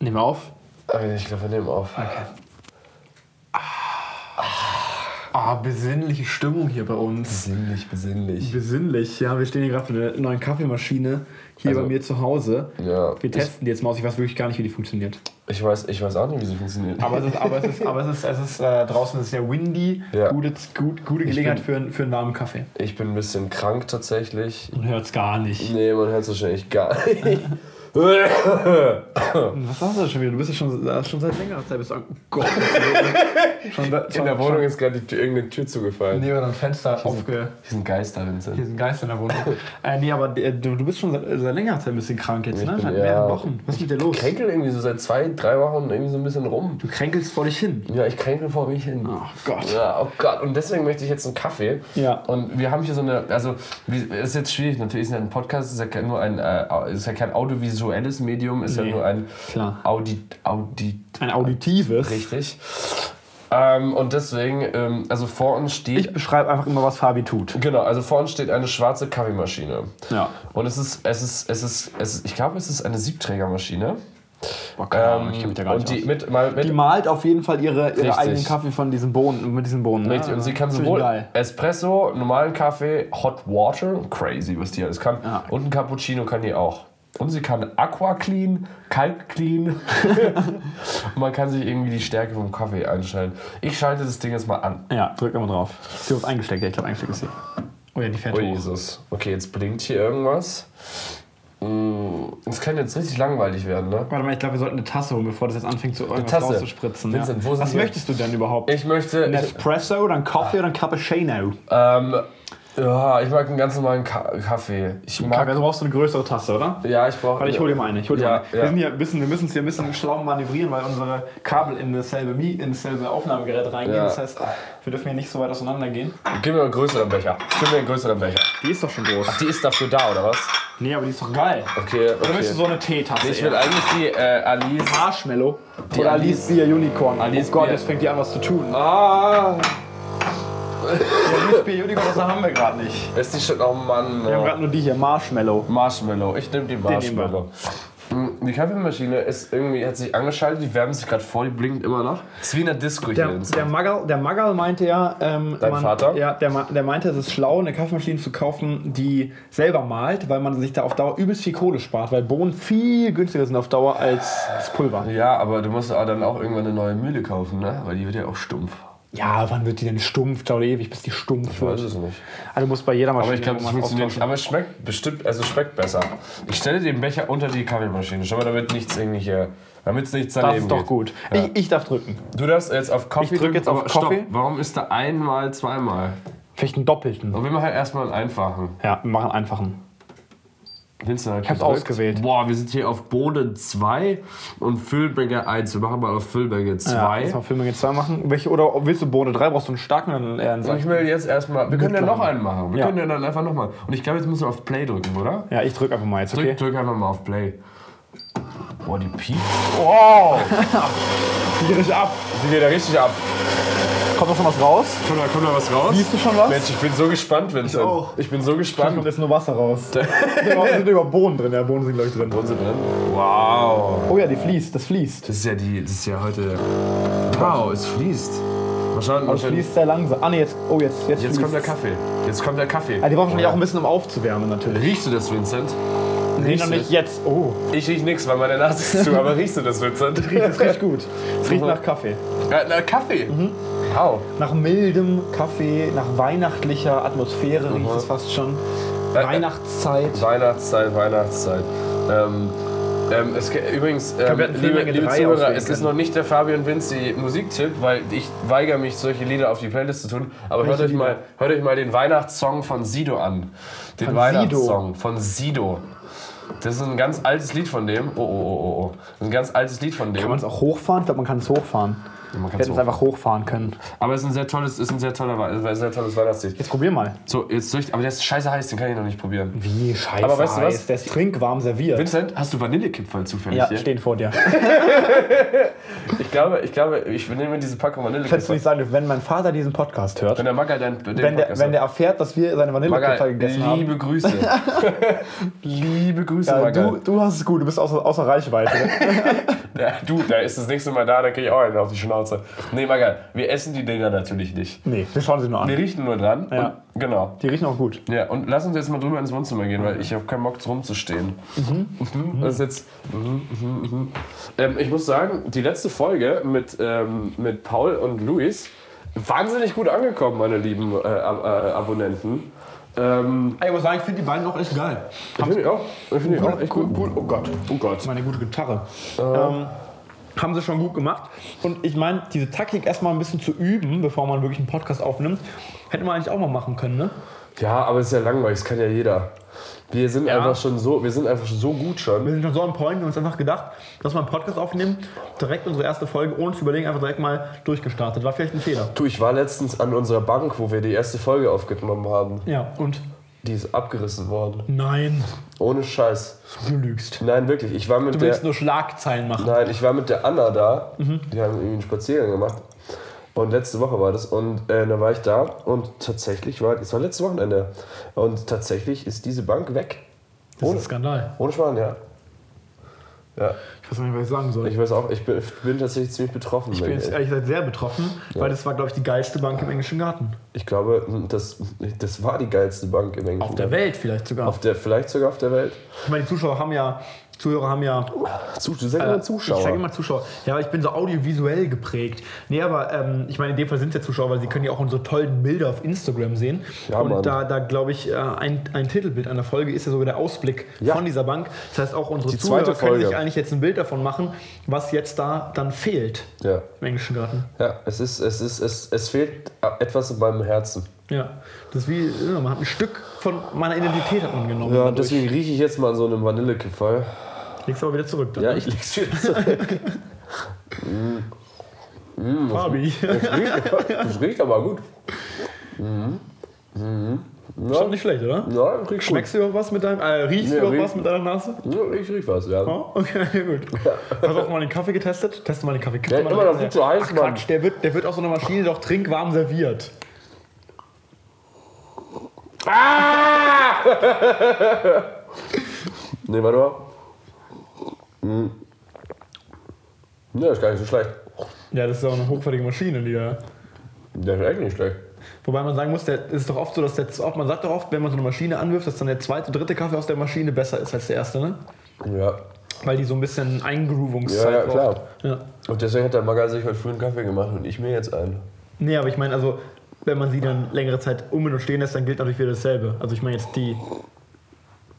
Nehmen wir auf. Äh, Ich glaube, wir nehmen auf. Ah, besinnliche Stimmung hier bei uns. Besinnlich, besinnlich. Besinnlich, ja. Wir stehen hier gerade vor einer neuen Kaffeemaschine hier Also, bei mir zu Hause. Ja, Wir testen die jetzt mal aus. Ich weiß wirklich gar nicht, wie die funktioniert. Ich weiß, ich weiß auch nicht, wie sie funktioniert. Aber es ist, aber es ist, aber es ist, es ist äh, draußen ist sehr windy. Ja. Gute, gut, gute Gelegenheit bin- für, einen- für einen warmen Kaffee. Ich bin ein bisschen krank tatsächlich. Man hört es gar nicht. Nee, man hört es wahrscheinlich gar nicht. Was hast du schon wieder? Du bist ja schon, schon seit längerer Zeit. Bist du, oh Gott. schon, da- In schon, der Wohnung ist gerade irgendeine Tür zugefallen. neben einem Fenster aufge... Hier sind Geister, Vincent. Hier sind Geister in der Wohnung. äh, nee, aber äh, du, du bist schon seit, seit längerer Zeit ein bisschen krank jetzt, ne? Seit ja. mehreren Wochen. Was ist mit dir los? kränkel irgendwie so seit zwei, drei Wochen irgendwie so ein bisschen rum. Du kränkelst vor dich hin. Ja, ich kränkel vor mich hin. Oh Gott. Ja, oh Gott. Und deswegen möchte ich jetzt einen Kaffee. Ja. Und wir haben hier so eine, also, wie, ist jetzt schwierig, natürlich ist ja ein Podcast, ist ja nur ein, äh, ist ja kein audiovisuelles Medium, ist Nee, ja nur ein klar. Audi, Audi, Ein auditives. richtig. Ähm, und deswegen, ähm, also vor uns steht, Ich beschreibe einfach immer, was Fabi tut. genau, also vor uns steht eine schwarze Kaffeemaschine. Ja. Und es ist, es ist, es ist, es ist ich glaube, es ist eine Siebträgermaschine. Boah, keine Ahnung, Ähm, ich kenn mich da gar und nicht die mit, mal mit Die malt auf jeden Fall ihre, ihre eigenen Kaffee von diesen Bohnen, mit diesen Bohnen. ne? Richtig, und sie kann sowohl geil. Espresso, normalen Kaffee, Hot Water, crazy, was die alles kann, Ja. und ein Cappuccino kann die auch. Und sie kann Aqua Clean, Kalk Clean. und man kann sich irgendwie die Stärke vom Kaffee einstellen. Ich schalte das Ding jetzt mal an. Ja, drück immer drauf. Ist sie auf eingesteckt? Ja, ich glaube, eingesteckt ist sie. Oh ja, die fährt Oh hoch. Jesus. Okay, jetzt blinkt hier irgendwas. Mm, Es kann jetzt richtig langweilig werden, ne? Warte mal, ich glaube, wir sollten eine Tasse holen, bevor das jetzt anfängt zu irgendwas Tasse. rauszuspritzen. Vincent, wo ja. sind Was wir? möchtest du denn überhaupt? Ich möchte. Ein Espresso oder ein Kaffee oder ein Cappuccino? ähm, ja, ich mag einen ganz normalen Ka Kaffee. Ich mag. Kaffee, also brauchst du eine größere Tasse, oder? Ja, ich brauche. Warte, ich hol dir mal eine. Ich hol dir Ja, eine. ja. Wir, sind hier ein bisschen, wir müssen uns hier ein bisschen schlau manövrieren, weil unsere Kabel in dasselbe, Mi- in dasselbe Aufnahmegerät reingehen. Ja. Das heißt, wir dürfen hier nicht so weit auseinander gehen. Gib mir einen größeren Becher. Gib mir einen größeren Becher. Die ist doch schon groß. Die ist dafür da, oder was? Nee, aber die ist doch geil. Okay, Oder möchtest du so okay. eine Teetasse? Ich will eher? eigentlich die äh, Alice. Marshmallow. Die oder Alice- Alice Unicorn. Alice oh Gott, jetzt fängt die an, was zu tun. Ah! Unicorn, das haben wir gerade nicht. Ist die schon. Oh Mann. Wir haben Oh. gerade nur die hier, Marshmallow. Marshmallow. Ich nehme die. Marshmallow. Mm, Die Kaffeemaschine ist irgendwie, hat sich angeschaltet, die wärmt sich gerade vor, die blinkt immer noch. Ist wie in der Disco hier. Der, in der, Magal, der Magal meinte ja, ähm, Dein Vater? Ja, der, der meinte, es ist schlau, eine Kaffeemaschine zu kaufen, die selber malt, weil man sich da auf Dauer übelst viel Kohle spart, weil Bohnen viel günstiger sind auf Dauer als das Pulver. ja, aber du musst dann auch irgendwann eine neue Mühle kaufen, ne? Weil die wird ja auch stumpf. Ja, wann wird die denn stumpf? Dauert ewig, bis die stumpf Ich weiß wird. es nicht. Also du musst bei jeder Maschine Aber ich glaube, das funktioniert. Aber es schmeckt bestimmt, also es schmeckt besser. Ich stelle den Becher unter die Kaffeemaschine. Schau mal, damit nichts irgendwie hier, damit es nichts Das daneben ist doch geht. gut. Ja. Ich, ich darf drücken. Du darfst jetzt auf Kaffee Ich drück jetzt auf stopp, Kaffee. Warum ist da einmal, zweimal? Vielleicht einen doppelten. Und wir machen erstmal einen einfachen. Ja, wir machen einen einfachen. Hat Ich hab's gedrückt. ausgewählt. Boah, wir sind hier auf Boden 2 und Füllmenge 1. Wir machen mal auf Füllmenge Ja, 2. lass mal jetzt zwei machen. Welche, oder willst du Bohne 3? Brauchst du einen starken eher einen und ich will jetzt erstmal. Wir können ja noch einen machen. Wir Ja. können ja dann einfach nochmal. Und ich glaube, jetzt müssen wir auf Play drücken, oder? Ja, ich drück einfach mal jetzt, Drück, okay? drück einfach mal auf Play. Boah, die piept. Wow! Die geht ab. Die geht ja richtig ab. Kommt noch schon was raus? Kommt da, kommt da was raus? Siehst du schon was? Mensch, ich bin so gespannt, Vincent. Ich auch. Ich bin so Da gespannt. kommt jetzt nur Wasser raus. da sind über Bohnen drin. Ja, Bohnen sind gleich drin. Wo sind drin? Wow. Oh ja, die fließt. Das fließt. Das ist ja die, das ist ja heute. Wow, es fließt. Mal schauen, mal Aber es schauen. fließt sehr langsam. Ah ne, jetzt. Oh, jetzt. Jetzt, Jetzt fließt. kommt der Kaffee. Jetzt kommt der Kaffee. Ah, die braucht wahrscheinlich auch ein bisschen, um aufzuwärmen, natürlich. Riechst du das, Vincent? Nee, noch nicht jetzt. Oh, Ich riech nix, weil meine Nase ist zu, aber riechst du das, Vincent? das riecht gut. Es riecht nach Kaffee. Ja, na, Kaffee. Wow. Nach mildem Kaffee, nach weihnachtlicher Atmosphäre riecht es fast schon. Äh, äh. Weihnachtszeit. Weihnachtszeit, Weihnachtszeit. Ähm, ähm, es, ge- übrigens, ähm, liebe, liebe Zuhörer, es ist noch nicht der Fabian Vinci Musiktipp, weil ich weigere mich, solche Lieder auf die Playlist zu tun. Aber hört euch, Lieder? mal, hört euch mal den Weihnachtssong von Sido an. Den Von Weihnachtssong von Sido. Das ist ein ganz altes Lied von dem. Oh, oh, oh, oh, oh. Das ist ein ganz altes Lied von dem. Kann man es auch hochfahren? Ich glaube, man kann es hochfahren. Man Wir hätten es einfach hochfahren können. Aber es ist ein sehr tolles, ist ein sehr toller, ein sehr tolles Weihnachtslied. Jetzt probier mal. So, jetzt durch, aber der ist scheiße heiß, den kann ich noch nicht probieren. Wie scheiße Aber weißt du was? Der ist trinkwarm serviert. Vincent, hast du Vanillekipferl zufällig ja, hier? stehen vor dir. Ich glaube, ich glaube, ich nehme diese Packung Kannst du nicht sagen, wenn mein Vater diesen Podcast hört, Wenn der Maga dein, den wenn der, Podcast wenn der erfährt, dass wir seine Vanillekipferl gegessen haben. liebe Grüße. liebe Grüße, Ja, Maga. du, du hast es gut, du bist außer, außer Reichweite. Ja, du, da ist das nächste Mal da, dann krieg ich auch einen auf die Schnauze. Nee, Maga, wir essen die Dinger natürlich nicht. nee, wir schauen sie nur an. Wir riechen nur dran. Ja. Genau. Die riechen auch gut. Ja, und lass uns jetzt mal drüber ins Wohnzimmer gehen, weil ich habe keinen Bock rumzustehen. Mhm. Das ist jetzt. Mhm, mhm, mhm. Ähm, ich muss sagen, die letzte Folge mit, ähm, mit Paul und Luis wahnsinnig gut angekommen, meine lieben äh, Ab äh, Abonnenten. Ähm, Ich muss sagen, ich finde die beiden auch echt geil. ich finde ich auch. Ich finde ich auch echt gut. Oh Gott. Oh Gott. Meine gute Gitarre. Ähm, haben sie schon gut gemacht. Und ich meine, diese Taktik erstmal ein bisschen zu üben, bevor man wirklich einen Podcast aufnimmt, hätte man eigentlich auch mal machen können, ne? Ja, aber es ist ja langweilig, das kann ja jeder. Wir sind Ja. einfach schon so, wir sind einfach so gut schon. Wir sind schon so am Point und uns einfach gedacht, dass wir einen Podcast aufnehmen, direkt unsere erste Folge, ohne zu überlegen, einfach direkt mal durchgestartet. War vielleicht ein Fehler. Du, ich war letztens an unserer Bank, wo wir die erste Folge aufgenommen haben. Ja, und? Die ist abgerissen worden. Nein, Ohne Scheiß. du lügst. Nein, wirklich. Ich war mit Du der. willst nur Schlagzeilen machen. Nein, ich war mit der Anna da. Mhm. Die haben irgendwie einen Spaziergang gemacht. Und letzte Woche war das. Und äh, da war ich da. Und tatsächlich war. Es war letztes Wochenende. Und tatsächlich ist diese Bank weg. Das ist Ohne, ein Skandal. ohne Schwan, ja. Ja. Ich weiß nicht, was ich sagen soll. Ich weiß auch, ich bin, ich bin tatsächlich ziemlich betroffen. Ich bin jetzt ehrlich gesagt sehr betroffen, weil das war, glaube ich, die geilste Bank im englischen Garten. ich glaube, das, das war die geilste Bank im Englischen. Auf der Welt vielleicht sogar. Auf der, vielleicht sogar auf der Welt. Ich meine, die Zuschauer haben ja, Zuhörer haben ja Zu, du sagst immer Zuschauer. Ich sage immer Zuschauer. Ja, aber ich bin so audiovisuell geprägt. Nee, aber ähm, ich meine, in dem Fall sind es ja Zuschauer, weil sie können ja auch unsere tollen Bilder auf Instagram sehen. Ja, und Mann. da, da glaube ich, äh, ein, ein Titelbild einer Folge ist ja sogar der Ausblick Ja. von dieser Bank. Das heißt, auch unsere Die Zuhörer können sich eigentlich jetzt ein Bild davon machen, was jetzt da dann fehlt ja. im englischen Garten. Ja, es ist, es ist, es, es fehlt etwas in meinem Herzen. Ja, das ist wie, ja, man hat ein Stück von meiner Identität hat man genommen. Ja, dadurch. deswegen rieche ich jetzt mal an so einem Vanillekipferl. Legst aber wieder zurück. Dann, Ja, ne? ich leg's wieder zurück. Fabi. Das riecht aber gut. Schon nicht schlecht, oder? Ja, das riecht Schmeckst du überhaupt was mit deinem, äh, riechst Nee, du überhaupt riech- was mit deiner Nase? Ja, ich riech was, ja. Oh, okay, gut. Hast du auch mal den Kaffee getestet? Teste mal den Kaffee. Kipp Der immer noch viel zu heiß, Ach, Mann. Quatsch, der wird, der wird aus so einer Maschine doch trinkwarm serviert. Nee, warte mal. Hm. Ja, ist gar nicht so schlecht. Ja, das ist auch eine hochwertige Maschine, die da. Der ist echt nicht schlecht. Wobei man sagen muss, der es ist doch oft so, dass der, man sagt doch oft, wenn man so eine Maschine anwirft, dass dann der zweite, dritte Kaffee aus der Maschine besser ist als der erste, ne? Ja. Weil die so ein bisschen Eingroovungszeit Ja, ja, braucht. klar. Ja. Und deswegen hat der Maga sich heute früh einen Kaffee gemacht und ich mir jetzt einen. Nee, aber ich meine, also, wenn man sie dann längere Zeit um und stehen lässt, dann gilt natürlich wieder dasselbe. Also, ich meine jetzt die.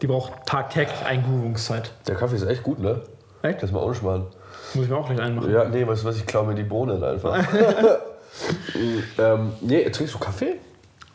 Die braucht tagtäglich Eingroovungszeit. Der Kaffee ist echt gut, ne? Echt? Das ist mal ohne Schmarrn. Muss ich mir auch gleich einmachen. Ja, nee, weißt du was, ich klaue mir die Bohnen einfach. ähm, nee, trinkst du Kaffee?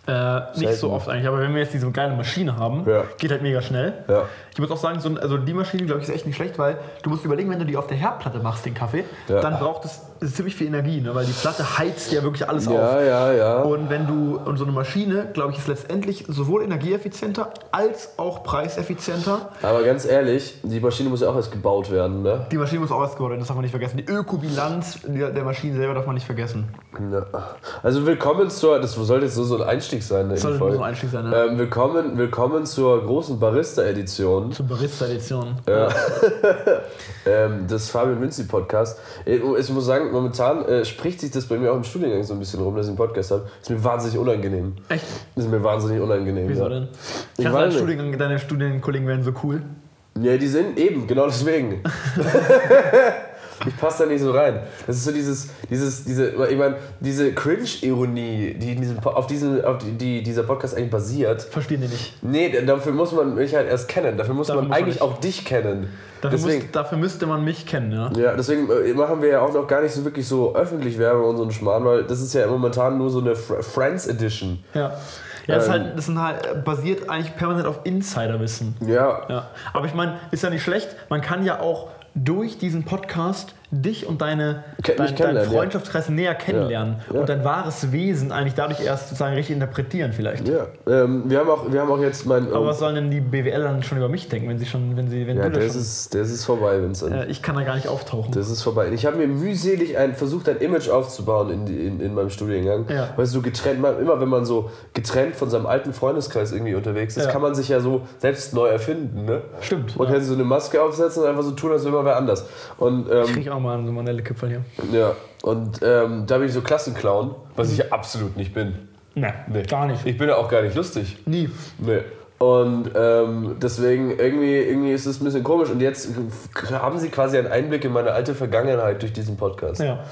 Äh, nicht Selten. so oft eigentlich, aber wenn wir jetzt diese geile Maschine haben, Ja. geht halt mega schnell. Ja. Ich muss auch sagen, so, also die Maschine, glaube ich, ist echt nicht schlecht, weil du musst überlegen, wenn du die auf der Herdplatte machst, den Kaffee, Ja. dann braucht es ziemlich viel Energie, ne? weil die Platte heizt ja wirklich alles Ja, auf. ja, ja. Und wenn du, und so eine Maschine, glaube ich, ist letztendlich sowohl energieeffizienter als auch preiseffizienter. Aber ganz ehrlich, die Maschine muss ja auch erst gebaut werden, ne? Die Maschine muss auch ausgebaut werden, das darf man nicht vergessen. Die Ökobilanz der Maschine selber darf man nicht vergessen. Ja. Also willkommen zur, das sollte jetzt so so ein Einstieg sein. Das in die sollte nur so ein Einstieg sein, ne? Ähm, willkommen, willkommen zur großen Barista-Edition Zur Barista-Edition. ähm, des Fabian Münzi Podcast. Äh, Ich muss sagen, momentan äh, spricht sich das bei mir auch im Studiengang so ein bisschen rum, dass ich einen Podcast habe. Ist mir wahnsinnig unangenehm. Echt? Ist mir wahnsinnig unangenehm. Wieso ja. denn? Ich Ich dachte, nicht. Studiengang, deine Studienkollegen wären so cool. Ja, die sind eben, genau deswegen. ich passe da nicht so rein. Das ist so dieses, dieses, diese, ich meine, diese Cringe-Ironie, die in diesem, auf, diesen, auf die, die dieser Podcast eigentlich basiert. Verstehen die nicht. Nee, dafür muss man mich halt erst kennen. Dafür muss Dafür man muss man eigentlich nicht. auch dich kennen. Dafür, deswegen, muss, dafür müsste man mich kennen, ja. ja, deswegen äh, machen wir ja auch noch gar nicht so wirklich so öffentlich Werbung und so einen Schmarrn, weil das ist ja momentan nur so eine Fr- Friends Edition. Ja, ja das, ist Ähm. halt, das sind halt, äh, basiert eigentlich permanent auf Insiderwissen. Ja, Ja. Aber ich meine, ist ja nicht schlecht. Man kann ja auch durch diesen Podcast dich und deine, Ke- mich dein, dein kennenlernen, ja. Freundschaftskreis näher kennenlernen Ja. und dein wahres Wesen eigentlich dadurch erst sozusagen richtig interpretieren vielleicht. Ja, ähm, wir, haben auch, wir haben auch jetzt mein. Aber was sollen denn die BWL dann schon über mich denken, wenn sie schon, wenn sie, wenn ja, du das das schon, ist, das ist vorbei, Vincent. äh, ich kann da gar nicht auftauchen. Das ist vorbei. Ich habe mir mühselig ein, versucht, ein Image aufzubauen in, in, in meinem Studiengang. Ja. Weil so getrennt, immer wenn man so getrennt von seinem alten Freundeskreis irgendwie unterwegs ist, Ja. kann man sich ja so selbst neu erfinden. Ne? Stimmt, Man ja. kann sich so eine Maske aufsetzen und einfach so tun, als wäre man wer anders. Und, ähm, ich auch mal so Manelle-Kipferl hier. ja. und ähm, da bin ich so Klassenclown, was ich ja absolut nicht bin. Nee, Nee. gar nicht. Ich bin ja auch gar nicht lustig. Nie. Nee. Und ähm, deswegen irgendwie, irgendwie ist es ein bisschen komisch. Und jetzt haben sie quasi einen Einblick in meine alte Vergangenheit durch diesen Podcast. Ja.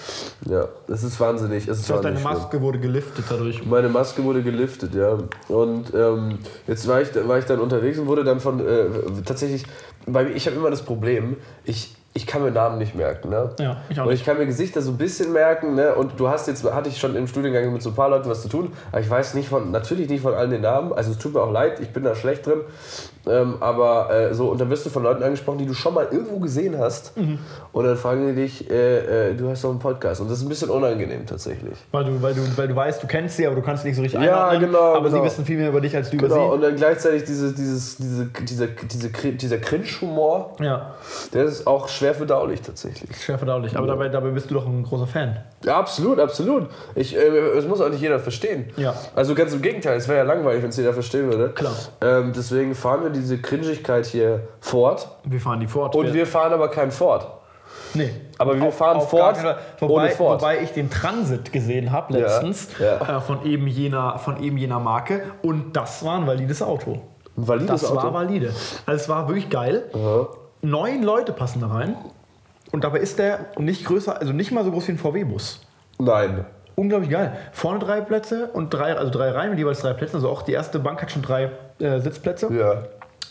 Ja, das ist wahnsinnig. Es ist Das heißt, deine wahnsinnig schlimm. Maske wurde geliftet dadurch. Meine Maske wurde geliftet, ja. Und ähm, jetzt war ich, war ich dann unterwegs und wurde dann von äh, tatsächlich, mir, ich habe immer das Problem, ich, ich kann mir Namen nicht merken, ne? Ja, ich auch Und ich kann mir Gesichter so ein bisschen merken, ne? Und du hast jetzt, hatte ich schon im Studiengang mit so ein paar Leuten was zu tun, aber ich weiß nicht von, natürlich nicht von allen den Namen. Also es tut mir auch leid, ich bin da schlecht drin. Ähm, aber äh, so, und dann wirst du von Leuten angesprochen, die du schon mal irgendwo gesehen hast. Mhm. Und dann fragen die dich, äh, äh, du hast doch einen Podcast. Und das ist ein bisschen unangenehm tatsächlich. Weil du, weil, du, weil du weißt, du kennst sie, aber du kannst sie nicht so richtig Ja, einordnen. genau, Aber sie genau. wissen viel mehr über dich als du über Genau, sie. und dann gleichzeitig diese, dieses, diese, dieser, diese, dieser Cringe-Humor, Ja, der ist auch schwer verdaulich tatsächlich. schwer verdaulich. Aber dabei, dabei bist du doch ein großer Fan. Ja, absolut, absolut. Ich, äh, das muss auch nicht jeder verstehen. Ja. Also ganz im Gegenteil, es wäre ja langweilig, wenn es jeder verstehen würde. Klar. Ähm, deswegen fahren wir diese Cringigkeit hier fort. Wir fahren die fort. Und wir fahren aber kein Ford. nee. Aber wir fahren Auf keinen Fall. ohne wobei, Ford. wobei ich den Transit gesehen habe Ja, letztens ja. Äh, von, eben jener, von eben jener Marke und das war ein valides Auto. Ein valides Das Auto. war valide. Also es war wirklich geil. Neun Leute passen da rein und dabei ist der nicht größer, also nicht mal so groß wie ein VW-Bus. Nein. Unglaublich geil. Vorne drei Plätze und drei, also drei Reihen mit jeweils drei Plätzen. Also auch die erste Bank hat schon drei äh, Sitzplätze. Ja.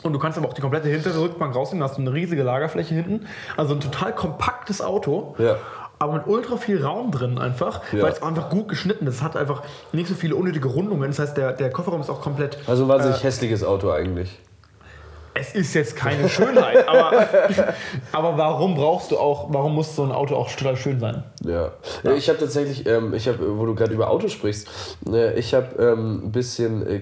Und du kannst aber auch die komplette hintere Rückbank rausnehmen, da hast du eine riesige Lagerfläche hinten. Also ein total kompaktes Auto. Ja. Aber mit ultra viel Raum drin einfach, Ja. weil es einfach gut geschnitten ist. Es hat einfach nicht so viele unnötige Rundungen. Das heißt, der, der Kofferraum ist auch komplett. Also ein wahnsinnig Äh. hässliches Auto eigentlich. Es ist jetzt keine Schönheit, aber, aber warum brauchst du auch, warum muss so ein Auto auch total schön sein? Ja. ja. Ich habe tatsächlich, ähm, ich habe, wo du gerade über Autos sprichst, äh, ich habe ähm, ein bisschen äh,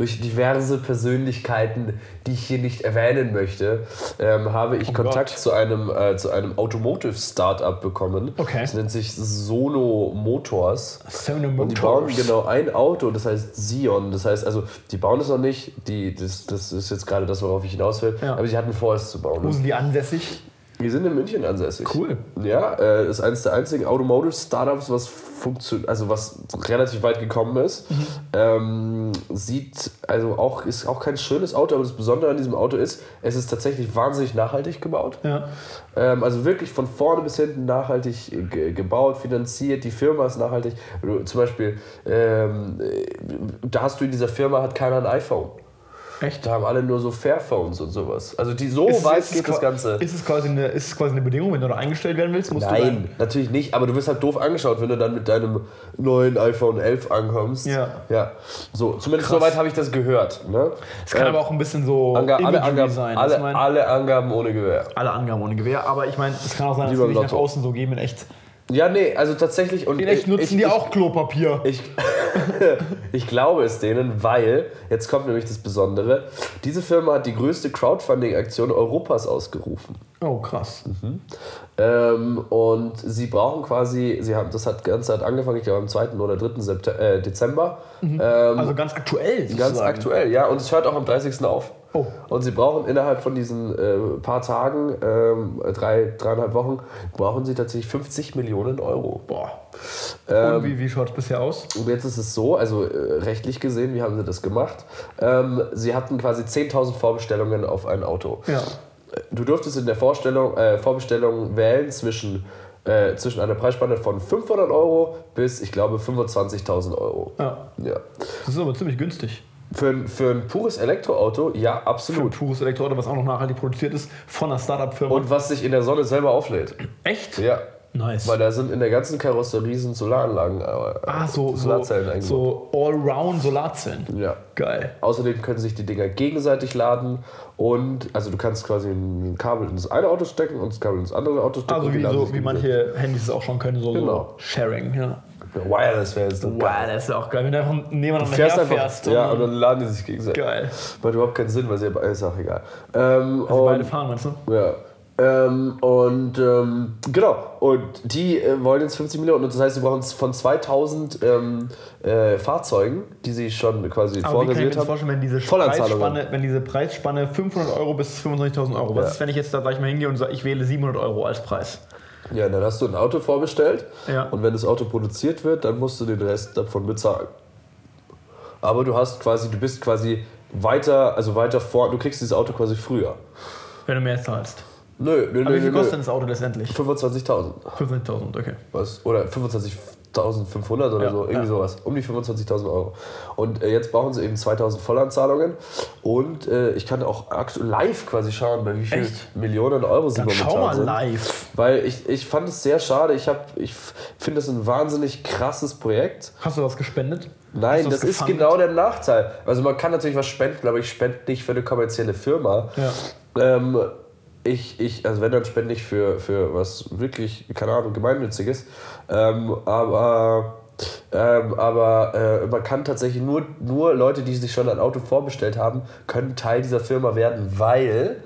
durch diverse Persönlichkeiten, die ich hier nicht erwähnen möchte, ähm, habe ich Oh Kontakt Gott. zu einem, äh, zu einem Automotive-Startup bekommen. Okay. Das nennt sich Sono Motors. Sono Und die bauen Motors. genau ein Auto, das heißt Sion. Das heißt, also, die bauen es noch nicht, die, das, das ist jetzt gerade das, worauf ich hinaus will, Ja. aber sie hatten vor, es zu bauen. Wo sind die ansässig? Wir sind in München ansässig. Cool. Ja, äh, ist eines der einzigen Automotive-Startups, was funktioniert, also was relativ weit gekommen ist. Mhm. Ähm, sieht, also auch, ist auch kein schönes Auto, aber das Besondere an diesem Auto ist, es ist tatsächlich wahnsinnig nachhaltig gebaut. Ja. Ähm, also wirklich von vorne bis hinten nachhaltig ge gebaut, finanziert. Die Firma ist nachhaltig. Du, zum Beispiel, ähm, äh, da hast du in dieser Firma hat keiner ein iPhone. Echt? Da haben alle nur so Fairphones und sowas. Also die so Ist- weit ist es geht das Ganze. Ist es, quasi eine, ist es quasi eine Bedingung, wenn du da eingestellt werden willst? Nein, natürlich nicht, aber du wirst halt doof angeschaut, wenn du dann mit deinem neuen iPhone 11 ankommst. Ja. Ja. So, zumindest Krass. soweit habe ich das gehört. Ne? es kann Ähm, aber auch ein bisschen so Anga alle, Angaben, sein. alle, alle Angaben ohne Gewehr. alle Angaben ohne Gewehr, aber ich meine, es kann auch sein, dass die nicht nach außen so geben in echt. Ja, nee, also tatsächlich. Und ich- nutzen ich, die ich, auch Klopapier. Ich, ich glaube es denen, weil, jetzt kommt nämlich das Besondere, diese Firma hat die größte Crowdfunding-Aktion Europas ausgerufen. oh, krass. Ähm, und sie brauchen quasi, sie haben, das hat Ganze hat angefangen, ich glaube am 2. oder 3. September, äh, Dezember. Ähm, Also ganz aktuell. ganz sozusagen. aktuell, ja. Und es hört auch am 30. auf. Oh. Und sie brauchen innerhalb von diesen äh, paar Tagen, ähm, drei, dreieinhalb Wochen, brauchen sie tatsächlich 50 Millionen Euro. Boah. Ähm, Und wie, wie schaut es bisher aus? Und jetzt ist es so, also äh, rechtlich gesehen, wie haben sie das gemacht? Ähm, sie hatten quasi 10.000 Vorbestellungen auf ein Auto. Ja. Du durftest in der Vorstellung, äh, Vorbestellung wählen zwischen, äh, zwischen einer Preisspanne von 500 Euro bis, ich glaube, 25.000 Euro. ja. Ja. Das ist aber ziemlich günstig. Für, ein- für ein pures Elektroauto, ja, Für ein absolut. pures Elektroauto, was auch noch nachhaltig produziert ist, von einer Startup-Firma. Und was sich in der Sonne selber auflädt. Echt? Ja. Nice. Weil da sind in der ganzen Karosserie sind Solaranlagen, äh, ah, so, Solarzellen so, eingebaut. so Allround Solarzellen. Ja. Geil. Außerdem können sich die Dinger gegenseitig laden und also du kannst quasi ein Kabel ins eine Auto stecken und das Kabel ins andere Auto stecken. Also wie, so, wie manche Handys es auch schon können, so, Genau. so Sharing. Ja. Wireless wäre jetzt Wow, das ist ja auch geil. Wenn du einfach nebeneinander fährst einfach, herfährst. ja, und dann laden die sich gegenseitig. geil. Macht überhaupt keinen Sinn, weil sie ist auch egal. Ähm, Also beide und- fahren, meinst du? Ja. Ähm, und ähm, genau, und die äh, wollen jetzt 50 Millionen. Und das heißt, sie brauchen von 2000 ähm, äh, Fahrzeugen, die sie schon quasi Aber ich vorreserviert haben. vorstellen, wenn diese. Preisspanne, wenn diese Preisspanne 500 Euro bis 25.000 Euro, was Ja. ist, wenn ich jetzt da gleich mal hingehe und sage, ich wähle 700 Euro als Preis? Ja, dann hast du ein Auto vorbestellt Ja. und wenn das Auto produziert wird, dann musst du den Rest davon bezahlen. Aber du hast quasi, du bist quasi weiter, also weiter vor, du kriegst dieses Auto quasi früher. Wenn du mehr zahlst. Nö, nö, Aber nö, wie viel nö, kostet denn das Auto letztendlich? 25.000. 25.000, okay. Was? Oder 25.500 oder Ja, so, irgendwie ja. sowas. Um die 25.000 Euro. Und äh, jetzt brauchen sie eben 2.000 Vollanzahlungen. Und äh, ich kann auch live quasi schauen, bei wie viel Echt? Millionen Euro sie Dann momentan schau mal sind. live. Weil ich, ich fand es sehr schade. Ich, hab- ich finde es ein wahnsinnig krasses Projekt. Hast du was gespendet? Nein, das was ist genau der Nachteil. Also man kann natürlich was spenden, aber ich spende nicht für eine kommerzielle Firma. Ja. Ähm, ich, ich, also wenn dann spende ich für, für was wirklich, keine Ahnung, gemeinnütziges. Ähm, aber ähm, aber äh, man kann tatsächlich nur, nur Leute, die sich schon ein Auto vorbestellt haben, können Teil dieser Firma werden, weil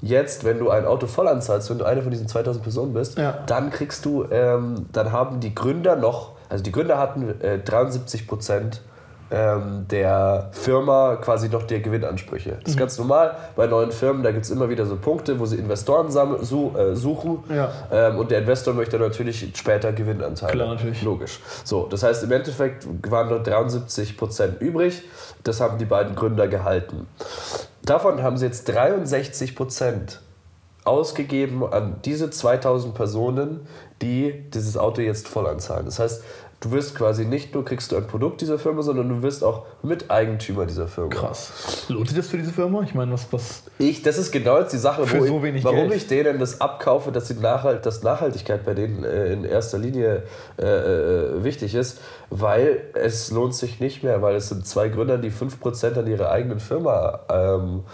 jetzt, wenn du ein Auto voll anzahlst, wenn du eine von diesen 2000 Personen bist, Ja. dann kriegst du, ähm, dann haben die Gründer noch, also die Gründer hatten äh, 73 Prozent ähm, der Firma quasi noch der Gewinnansprüche. Das ist Mhm. ganz normal bei neuen Firmen, da gibt es immer wieder so Punkte, wo sie Investoren su, äh, suchen Ja. ähm, und der Investor möchte natürlich später Gewinnanteile. Klar, natürlich. Logisch. So, das heißt, im Endeffekt waren nur 73 Prozent übrig. Das haben die beiden Gründer gehalten. Davon haben sie jetzt 63 Prozent ausgegeben an diese 2000 Personen, die dieses Auto jetzt voll anzahlen. Das heißt, du wirst quasi nicht nur kriegst du ein Produkt dieser Firma, sondern du wirst auch Miteigentümer dieser Firma. Krass. Lohnt sich das für diese Firma? Ich meine, was, was. Ich, das ist genau jetzt die Sache, Für so ich, wenig warum Geld. ich denen das abkaufe, dass, die Nachhalt, dass Nachhaltigkeit bei denen äh, in erster Linie äh, äh, wichtig ist, weil es lohnt sich nicht mehr, weil es sind zwei Gründer, die 5% an ihrer eigenen Firma ähm,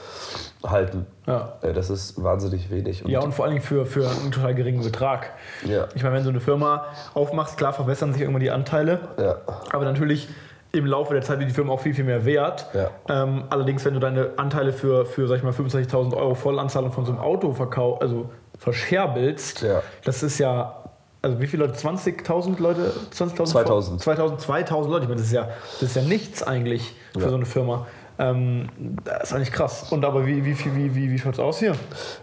halten. Ja. Äh, das ist wahnsinnig wenig. Und Ja, und vor allen Dingen für, für einen total geringen Betrag. Ja. Ich meine, wenn du eine Firma aufmachst, klar verbessern sich irgendwann die Anteile. ja. Aber natürlich im Laufe der Zeit wird die Firma auch viel, viel mehr wert. Ja. Ähm, allerdings, wenn du deine Anteile für, für sag ich mal, 25.000 Euro Vollanzahlung von so einem Auto verkau also verscherbelst, Ja. das ist ja, also wie viele Leute? 20.000 Leute? 20.000? 2000. 2000, 2000 Leute. Ich meine, das ist ja, das ist ja nichts eigentlich für Ja. so eine Firma. Ähm, das ist eigentlich krass. Und aber wie, wie, wie, wie, wie, schaut es aus hier?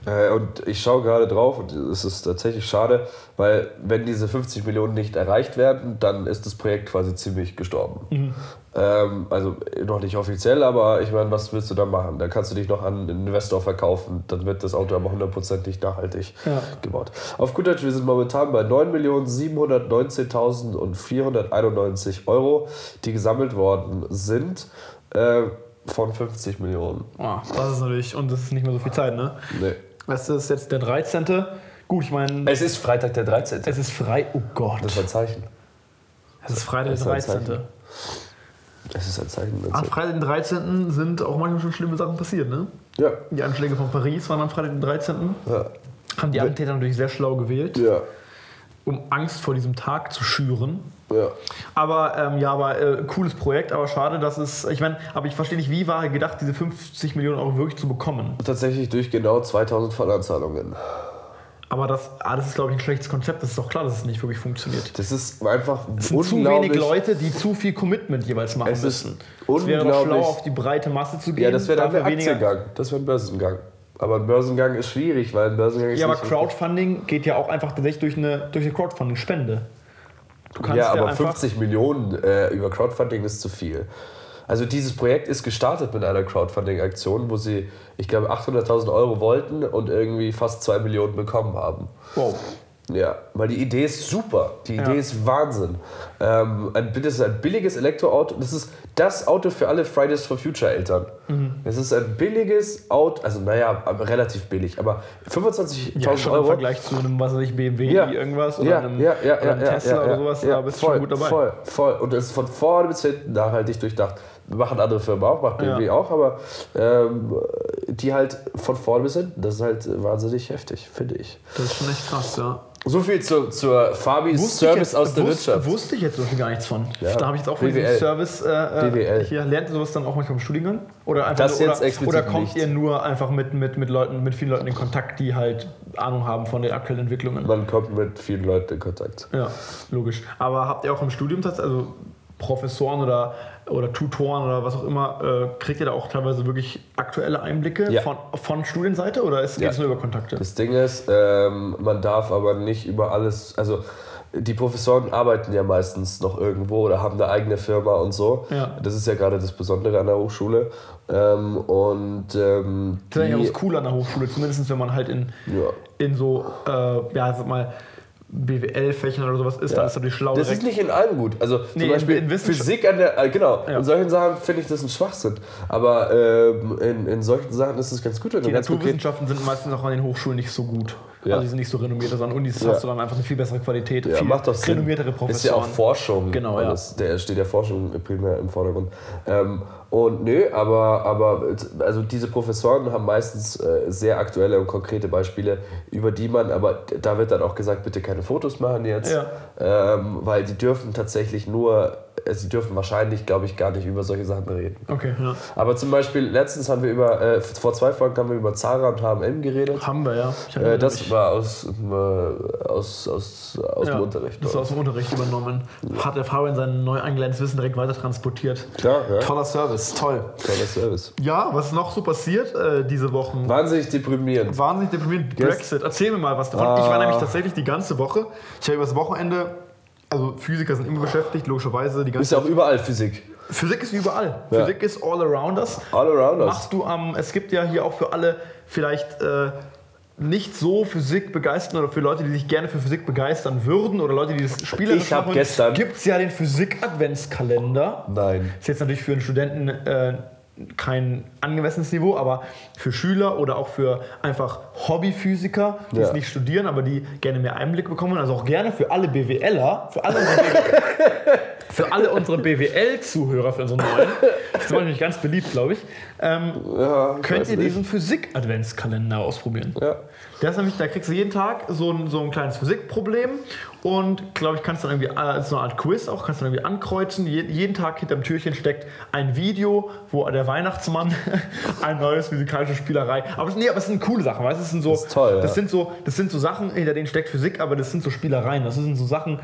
Äh, und ich schaue gerade drauf und es ist tatsächlich schade, weil wenn diese 50 Millionen nicht erreicht werden, dann ist das Projekt quasi ziemlich gestorben. Mhm. Ähm, also noch nicht offiziell, aber ich meine, was willst du da machen? Da kannst du dich noch an einen Investor verkaufen, dann wird das Auto aber hundertprozentig nachhaltig Ja. gebaut. Auf gut Deutsch, wir sind momentan bei 9.719.491 Euro, die gesammelt worden sind. Äh, von 50 Millionen. Oh, das ist natürlich, und das ist nicht mehr so viel Zeit, ne? Nee. Das ist jetzt der 13. Gut, ich meine, Es ist Freitag der 13. es ist frei. Oh Gott. Das ist ein Zeichen. Es ist Freitag, Das der ist ein 13. Zeichen. Es ist ein Zeichen. Am Freitag, den 13. sind auch manchmal schon schlimme Sachen passiert, ne? Ja. Die Anschläge von Paris waren am Freitag, den 13. Ja. Haben die Attentäter natürlich sehr schlau gewählt, Ja. um Angst vor diesem Tag zu schüren. Ja. Aber ähm, ja, aber äh, cooles Projekt, aber schade, dass es. Ich meine, aber ich verstehe nicht, wie war gedacht, diese 50 Millionen Euro wirklich zu bekommen. Tatsächlich durch genau 2000 Vollanzahlungen. Aber das, ah, das ist, glaube ich, ein schlechtes Konzept. Das ist doch klar, dass es nicht wirklich funktioniert. Das ist einfach Es sind zu wenig Leute, die zu viel Commitment jeweils machen Es müssen. Es wäre doch schlau, auf die breite Masse zu gehen. Ja, das wäre dann ein Aktiengang. Das wäre ein Börsengang. Aber ein Börsengang ist schwierig, weil ein Börsengang ist Ja, aber Crowdfunding geht ja auch einfach tatsächlich durch eine, durch eine Crowdfunding-Spende. Ja, aber einfach. 50 Millionen äh, über Crowdfunding ist zu viel. Also dieses Projekt ist gestartet mit einer Crowdfunding-Aktion, wo sie, ich glaube, 800.000 Euro wollten und irgendwie fast 2 Millionen bekommen haben. Wow. Ja, weil die Idee ist super. Die Ja. Idee ist Wahnsinn. Ähm, ein, das ist ein billiges Elektroauto. Das ist das Auto für alle Fridays for Future Eltern. Mhm. Es ist ein billiges Auto, also naja, relativ billig, aber 25.000 Ja, schon im Euro. Vergleich zu einem, was weiß ich, BMW Ja. irgendwas oder ja, einem, ja, ja, oder ja, einem ja, Tesla ja, oder ja, sowas, ja, da bist du voll, schon gut dabei. Voll, voll. Und es ist von vorne bis hinten nachhaltig durchdacht. Machen andere Firmen auch, macht BMW Ja. auch, aber ähm, die halt von vorne bis hinten, das ist halt wahnsinnig heftig, finde ich. Das ist schon echt krass, ja. So viel zu, zur Fabis Wusste Service jetzt- aus der wusste, Wirtschaft. Wusste ich jetzt wirklich gar nichts von. Ja. Da habe ich jetzt auch diesem Service. Äh, äh, BWL. Hier lernt ihr sowas dann auch manchmal im Studiengang? Oder einfach Das nur, oder, oder kommt nicht. ihr nur einfach mit, mit, mit Leuten, mit vielen Leuten in Kontakt, die halt Ahnung haben von den aktuellen Entwicklungen? Man kommt mit vielen Leuten in Kontakt. Ja, logisch. Aber habt ihr auch im Studium tatsächlich, also Professoren oder, oder Tutoren oder was auch immer, äh, kriegt ihr da auch teilweise wirklich aktuelle Einblicke Ja. von, von Studienseite oder ist, geht Ja. es nur über Kontakte? Das Ding ist, ähm, man darf aber nicht über alles, also die Professoren arbeiten ja meistens noch irgendwo oder haben eine eigene Firma und so. Ja. Das ist ja gerade das Besondere an der Hochschule. Ähm, und ähm, Das ist ja auch cool an der Hochschule, zumindest wenn man halt in, Ja. in so, äh, ja, sag mal, BWL-Fächern oder sowas ist, dann ist natürlich schlau Das ist direkt. nicht in allem gut. Also zum Nee, in- Beispiel in Wissenschaft- Physik an der, äh, genau, Ja. in solchen Sachen finde ich das ein Schwachsinn. Aber ähm, in, in solchen Sachen ist es ganz gut, wenn Die ganz Naturwissenschaften sind meistens auch an den Hochschulen nicht so gut. Ja. Also die sind nicht so renommiert. An Unis Ja. hast du dann einfach eine viel bessere Qualität, Ja, viel macht doch Sinn. renommiertere Professoren. Ist ja auch Forschung. Genau, ja. alles. Der steht ja Forschung primär im Vordergrund. Ähm, und nö, aber, aber also diese Professoren haben meistens äh, sehr aktuelle und konkrete Beispiele, über die man, aber da wird dann auch gesagt, bitte keine Fotos machen jetzt, Ja. ähm, weil die dürfen tatsächlich nur, sie dürfen wahrscheinlich, glaube ich, gar nicht über solche Sachen reden. Okay, ja. Aber zum Beispiel, letztens haben wir über, äh, vor zwei Folgen haben wir über Zara und H&M geredet. Haben wir, ja. Äh, das mich. war aus, äh, aus, aus, aus ja, dem Unterricht. Das ist aus dem Unterricht übernommen. Hat der Fabian sein neu eingelerntes Wissen direkt weiter transportiert. Klar, ja. Toller Service, toll. Toller Service. Ja, was ist noch so passiert äh, diese Wochen? Wahnsinnig deprimierend. Wahnsinnig deprimierend. Brexit. Erzähl mir mal was davon. Ich war nämlich tatsächlich die ganze Woche. Ich habe übers Wochenende. Also Physiker sind immer beschäftigt, logischerweise. Die ganze Ist ja auch überall Physik. Physik ist überall. Ja. Physik ist all around us. All around us. Machst du am, es gibt ja hier auch für alle vielleicht äh, nicht so Physik begeistern oder für Leute, die sich gerne für Physik begeistern würden oder Leute, die das spielerisch Ich machen, gestern- gibt es ja den Physik-Adventskalender. Nein. Ist jetzt natürlich für einen Studenten äh, kein angemessenes Niveau, aber für Schüler oder auch für einfach Hobbyphysiker, die Ja. es nicht studieren, aber die gerne mehr Einblick bekommen, also auch gerne für alle BWLer, für alle für alle unsere BWL-Zuhörer, für unsere neuen, das ist nämlich ganz beliebt, glaube ich, ähm, Ja, könnt ihr nicht. diesen Physik-Adventskalender ausprobieren. Ja. Der ist nämlich, da kriegst du jeden Tag so ein, so ein kleines Physikproblem und glaube ich, kannst dann irgendwie äh, so eine Art Quiz auch, kannst dann irgendwie ankreuzen. Je, jeden Tag hinterm Türchen steckt ein Video, wo der Weihnachtsmann ein neues physikalische Spielerei. Aber es, nee, aber es sind coole Sachen, weißt du? Das sind so, Das ist toll, ja. das sind so, das sind so Sachen, hinter denen steckt Physik, aber das sind so Spielereien. Das sind so Sachen.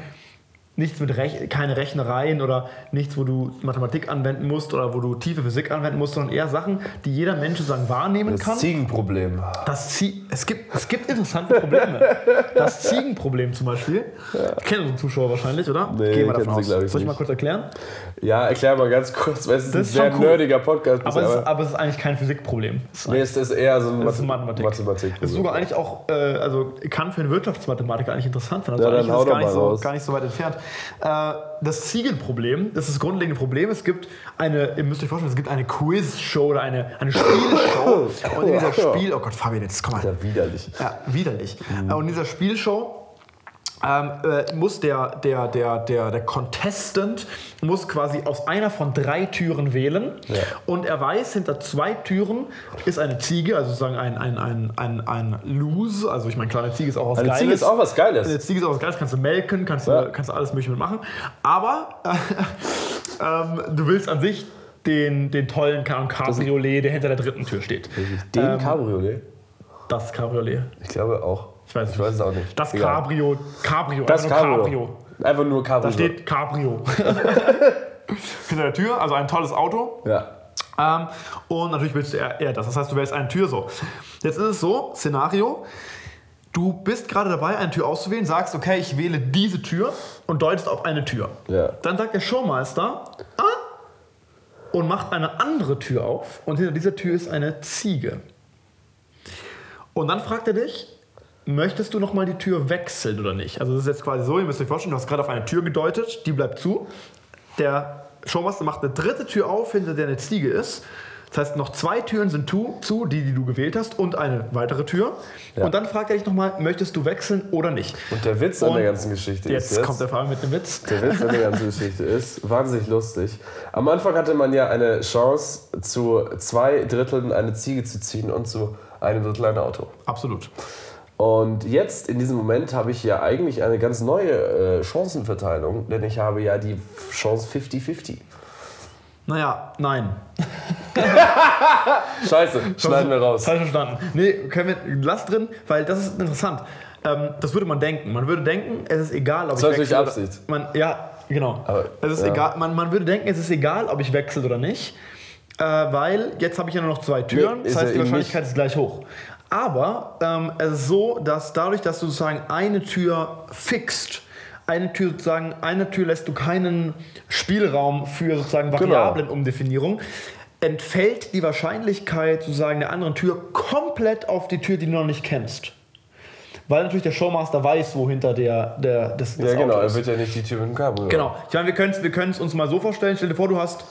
Nichts mit Rech keine Rechnereien oder nichts, wo du Mathematik anwenden musst oder wo du tiefe Physik anwenden musst, sondern eher Sachen, die jeder Mensch sozusagen wahrnehmen Das kann. Ziegenproblem. Das Zie es, gibt, es gibt interessante Probleme. Das Ziegenproblem zum Beispiel. Kennen unsere Zuschauer wahrscheinlich, oder? Nee, Gehen wir davon sie, aus. glaub ich, Soll ich mal kurz erklären? Ja, erklär mal ganz kurz, weil es ist ein Das ist sehr cool. nerdiger Podcast. Aber, es ist, aber aber es ist eigentlich kein Physikproblem. Es ist, nee, es ist eher so ein Math Mathematik. Mathematik. Es ist sogar eigentlich auch, äh, also kann für einen Wirtschaftsmathematiker eigentlich interessant sein. Also Ja, eigentlich ist es gar nicht, so, gar nicht so weit entfernt. Äh, das Ziegenproblem, das ist das grundlegende Problem. Es gibt eine, ihr müsst euch vorstellen, es gibt eine Quiz-Show oder eine, eine Spielshow. Und in dieser Spiel, oh Gott, Fabian, jetzt komm mal. ja widerlich. Ja, widerlich. Äh, Und in dieser Spielshow ähm, äh, muss der, der, der, der, der Contestant muss quasi aus einer von drei Türen wählen. Ja. Und er weiß, hinter zwei Türen ist eine Ziege, also sozusagen ein, ein, ein, ein, ein Lose. Also ich meine, klar, eine Ziege ist auch was Eine Geiles. Ziege ist auch was Geiles. Eine Ziege ist auch was Geiles, kannst du melken, kannst, Ja. du, kannst du alles mögliche mitmachen. Aber ähm, du willst an sich den, den tollen Ca- Cabriolet, der hinter der dritten Tür steht. Den Ähm, Cabriolet? Das Cabriolet. Ich glaube auch. Ich weiß, Ich weiß es auch nicht. Das Egal. Cabrio. Cabrio. Das einfach nur Cabrio. Einfach nur Cabrio. Da steht Cabrio. Hinter der Tür, also ein tolles Auto. Ja. Ähm, und natürlich willst du eher, eher das. Das heißt, du wählst eine Tür so. Jetzt ist es so, Szenario. Du bist gerade dabei, eine Tür auszuwählen, sagst, okay, ich wähle diese Tür und deutest auf eine Tür. Ja. Dann sagt der Showmeister, ah, und macht eine andere Tür auf und hinter dieser Tür ist eine Ziege. Und dann fragt er dich, möchtest du nochmal die Tür wechseln oder nicht? Also das ist jetzt quasi so, ihr müsst euch vorstellen, du hast gerade auf eine Tür gedeutet, die bleibt zu. Der Showmaster macht eine dritte Tür auf, hinter der eine Ziege ist. Das heißt, noch zwei Türen sind tu, zu, die, die du gewählt hast, und eine weitere Tür. Ja. Und dann fragt er dich nochmal, möchtest du wechseln oder nicht? Und der Witz an Und der ganzen Geschichte Jetzt, ist jetzt, kommt der Fahrer mit einem Witz. Der Witz an der ganzen Geschichte ist wahnsinnig lustig. Am Anfang hatte man ja eine Chance, zu zwei Dritteln eine Ziege zu ziehen und zu einem Drittel ein Auto. Absolut. Und jetzt, in diesem Moment, habe ich ja eigentlich eine ganz neue äh, Chancenverteilung, denn ich habe ja die Chance 50-50. Naja, nein. Scheiße, schneiden wir raus. Falsch verstanden. Nee, können wir, lass drin, weil das ist interessant. Ähm, das würde man denken. Man würde denken, es ist egal, ob Das ich ist natürlich wechsle. Absicht. Man, ja, genau. Aber, es ist ja. egal. Man, man würde denken, es ist egal, ob ich wechsle oder nicht. Äh, weil jetzt habe ich ja nur noch zwei Türen. Nee, das ist heißt, ja die Wahrscheinlichkeit ist gleich hoch. Aber ähm, es ist so, dass dadurch, dass du sozusagen eine Tür fixt, eine Tür sozusagen, eine Tür lässt du keinen Spielraum für sozusagen Genau. Variablenumdefinierung, entfällt die Wahrscheinlichkeit sozusagen der anderen Tür komplett auf die Tür, die du noch nicht kennst. Weil natürlich der Showmaster weiß, wo hinter der, der des, des Ja, genau, Auto er ist. wird ja nicht die Tür mit dem Cabrio. Genau. Ich meine, wir können es wir können's uns mal so vorstellen. Stell dir vor, du hast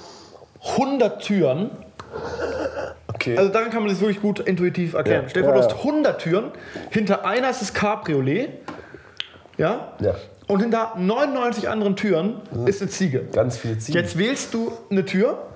100 Türen. Okay. Also daran kann man das wirklich gut intuitiv erklären. Ja. Stell dir vor, du hast 100 Türen. Hinter einer ist das Cabriolet. Ja? ja, Und hinter 99 anderen Türen ist eine Ziege. ganz viele Ziegen. Jetzt wählst du eine Tür.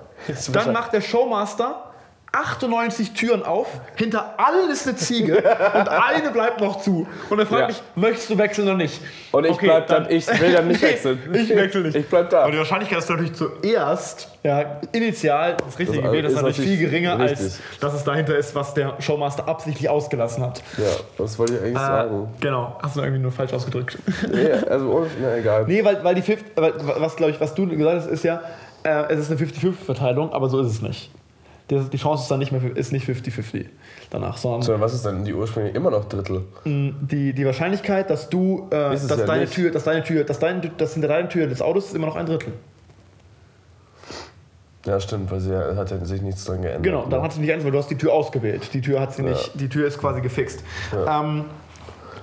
Dann macht der Showmaster 98 Türen auf, hinter allen ist eine Ziege und eine bleibt noch zu. Und er fragt Ja. mich, möchtest du wechseln oder nicht? Und ich bleib dann- ich will dann nicht Nee, wechseln. Ich wechsle nicht. Ich bleib da. Aber die Wahrscheinlichkeit ist natürlich zuerst, ja, initial, das richtige das ist natürlich viel geringer, als richtig. dass es dahinter ist, was der Showmaster absichtlich ausgelassen hat. Ja, das wollte ich eigentlich Äh, sagen. genau, hast du irgendwie nur falsch ausgedrückt. Nee, also, oh, na egal. nee, weil, weil die 50, weil, was, glaube ich, was du gesagt hast, ist ja, äh, es ist eine 50-50-Verteilung, aber so ist es nicht. Die, Chance ist dann nicht mehr ist nicht 50-50 danach, sondern Sondern was ist denn die ursprünglich immer noch Drittel? die, die Wahrscheinlichkeit, dass du, äh, dass, ja deine nicht. Tür, dass deine Tür, dass deine, dass hinter deiner Tür des Autos ist immer noch ein Drittel. Ja, stimmt, weil sie ja- hat ja sich nichts dran geändert. Genau, dann ne? hat sie nicht eins, weil du hast die Tür ausgewählt. Die Tür hat sie nicht, die Tür ist quasi gefixt. Ähm,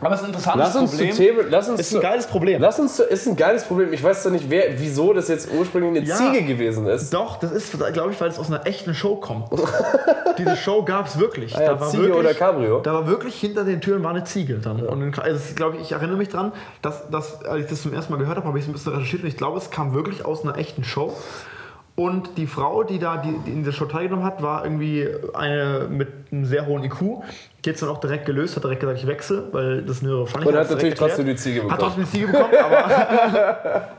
aber es ist ein interessantes Lass uns Problem. zu Themen, lass uns ist ein geiles Problem. Lass uns zu, ist ein geiles Problem. Ich weiß doch nicht, wer, wieso das jetzt ursprünglich eine Ja. Ziege gewesen ist. Doch, das ist, glaube ich, weil es aus einer echten Show kommt. Diese Show gab es wirklich. Ah ja, Ziege oder Cabrio? Da war wirklich hinter den Türen war eine Ziege dann. Und dann, also glaube ich, ich erinnere mich dran, dass, dass als ich das zum ersten Mal gehört habe, habe ich es ein bisschen recherchiert und ich glaube, es kam wirklich aus einer echten Show. Und die Frau, die da die, die in der Show teilgenommen hat, war irgendwie eine mit einem sehr hohen IQ. Die hat es dann auch direkt gelöst, hat direkt gesagt, ich wechsle, weil das eine Wahrscheinlichkeit Und hat ist natürlich trotzdem die Ziege Hat bekommen. trotzdem die Ziege bekommen, aber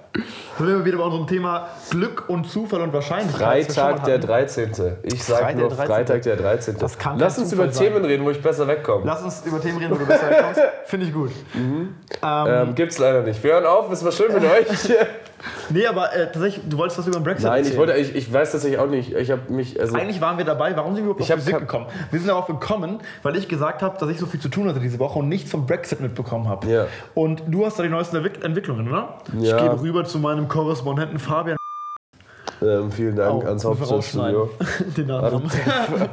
sind wir wieder bei unserem Thema Glück und Zufall und Wahrscheinlichkeit. Freitag der hatten. 13. Ich sag Freitag nur der 13.. Freitag der 13. Das kann Lass uns Zufall über sein. Themen reden, wo ich besser wegkomme. Lass uns über Themen reden, wo du besser herkommst. Finde ich gut. Ähm, gibt's leider nicht. Wir hören auf, es war schön mit euch. Nee, aber äh, tatsächlich, du wolltest was über den Brexit Nein, ich erzählen. wollte, ich, ich weiß tatsächlich auch nicht. Ich habe mich, also Eigentlich waren wir dabei. Warum sind wir überhaupt Ich auf Physik gekommen? Wir sind darauf gekommen, weil ich gesagt habe, dass ich so viel zu tun hatte diese Woche und nichts vom Brexit mitbekommen habe. Ja. Und du hast da die neuesten Entwick- Entwicklungen, oder? Ich Ja. gebe rüber zu meinem Korrespondenten Fabian. ähm, vielen Dank Oh, ans Hauptstadtstudio. Den Namen.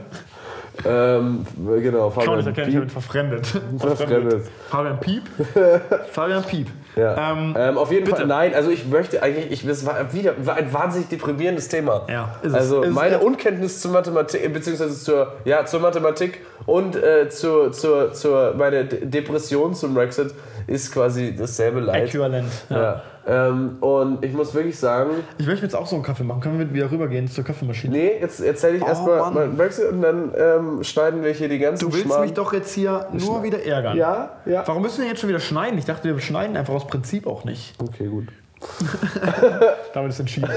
Ähm, genau, Fabian erkennen, ich habe Piep. verfremdet. Verfremdet. Fabian Piep. Fabian Piep. Ja. Ähm, Ähm, auf jeden bitte. Fall, nein, also ich möchte eigentlich, ich, das war wieder war ein wahnsinnig deprimierendes Thema. Ja, ist es. also Ist es. meine Unkenntnis zur Mathematik, beziehungsweise zur, ja, zur Mathematik und äh, zur, zur, zur, meine De Depression zum Brexit ist quasi dasselbe Leid. Äquivalent. Ja. Ja. Ähm, und ich muss wirklich sagen, Ich möchte jetzt auch so einen Kaffee machen. Können wir wieder rübergehen zur Kaffeemaschine? nee, jetzt erzähle ich erstmal Oh, Mann. meinen Brexit und dann ähm, schneiden wir hier die ganzen Du willst Schmarrn. mich doch jetzt hier nur wieder ärgern. Ja, ja. Warum müssen wir jetzt schon wieder schneiden? Ich dachte, wir schneiden einfach aus Prinzip auch nicht. Okay, gut. Damit ist entschieden.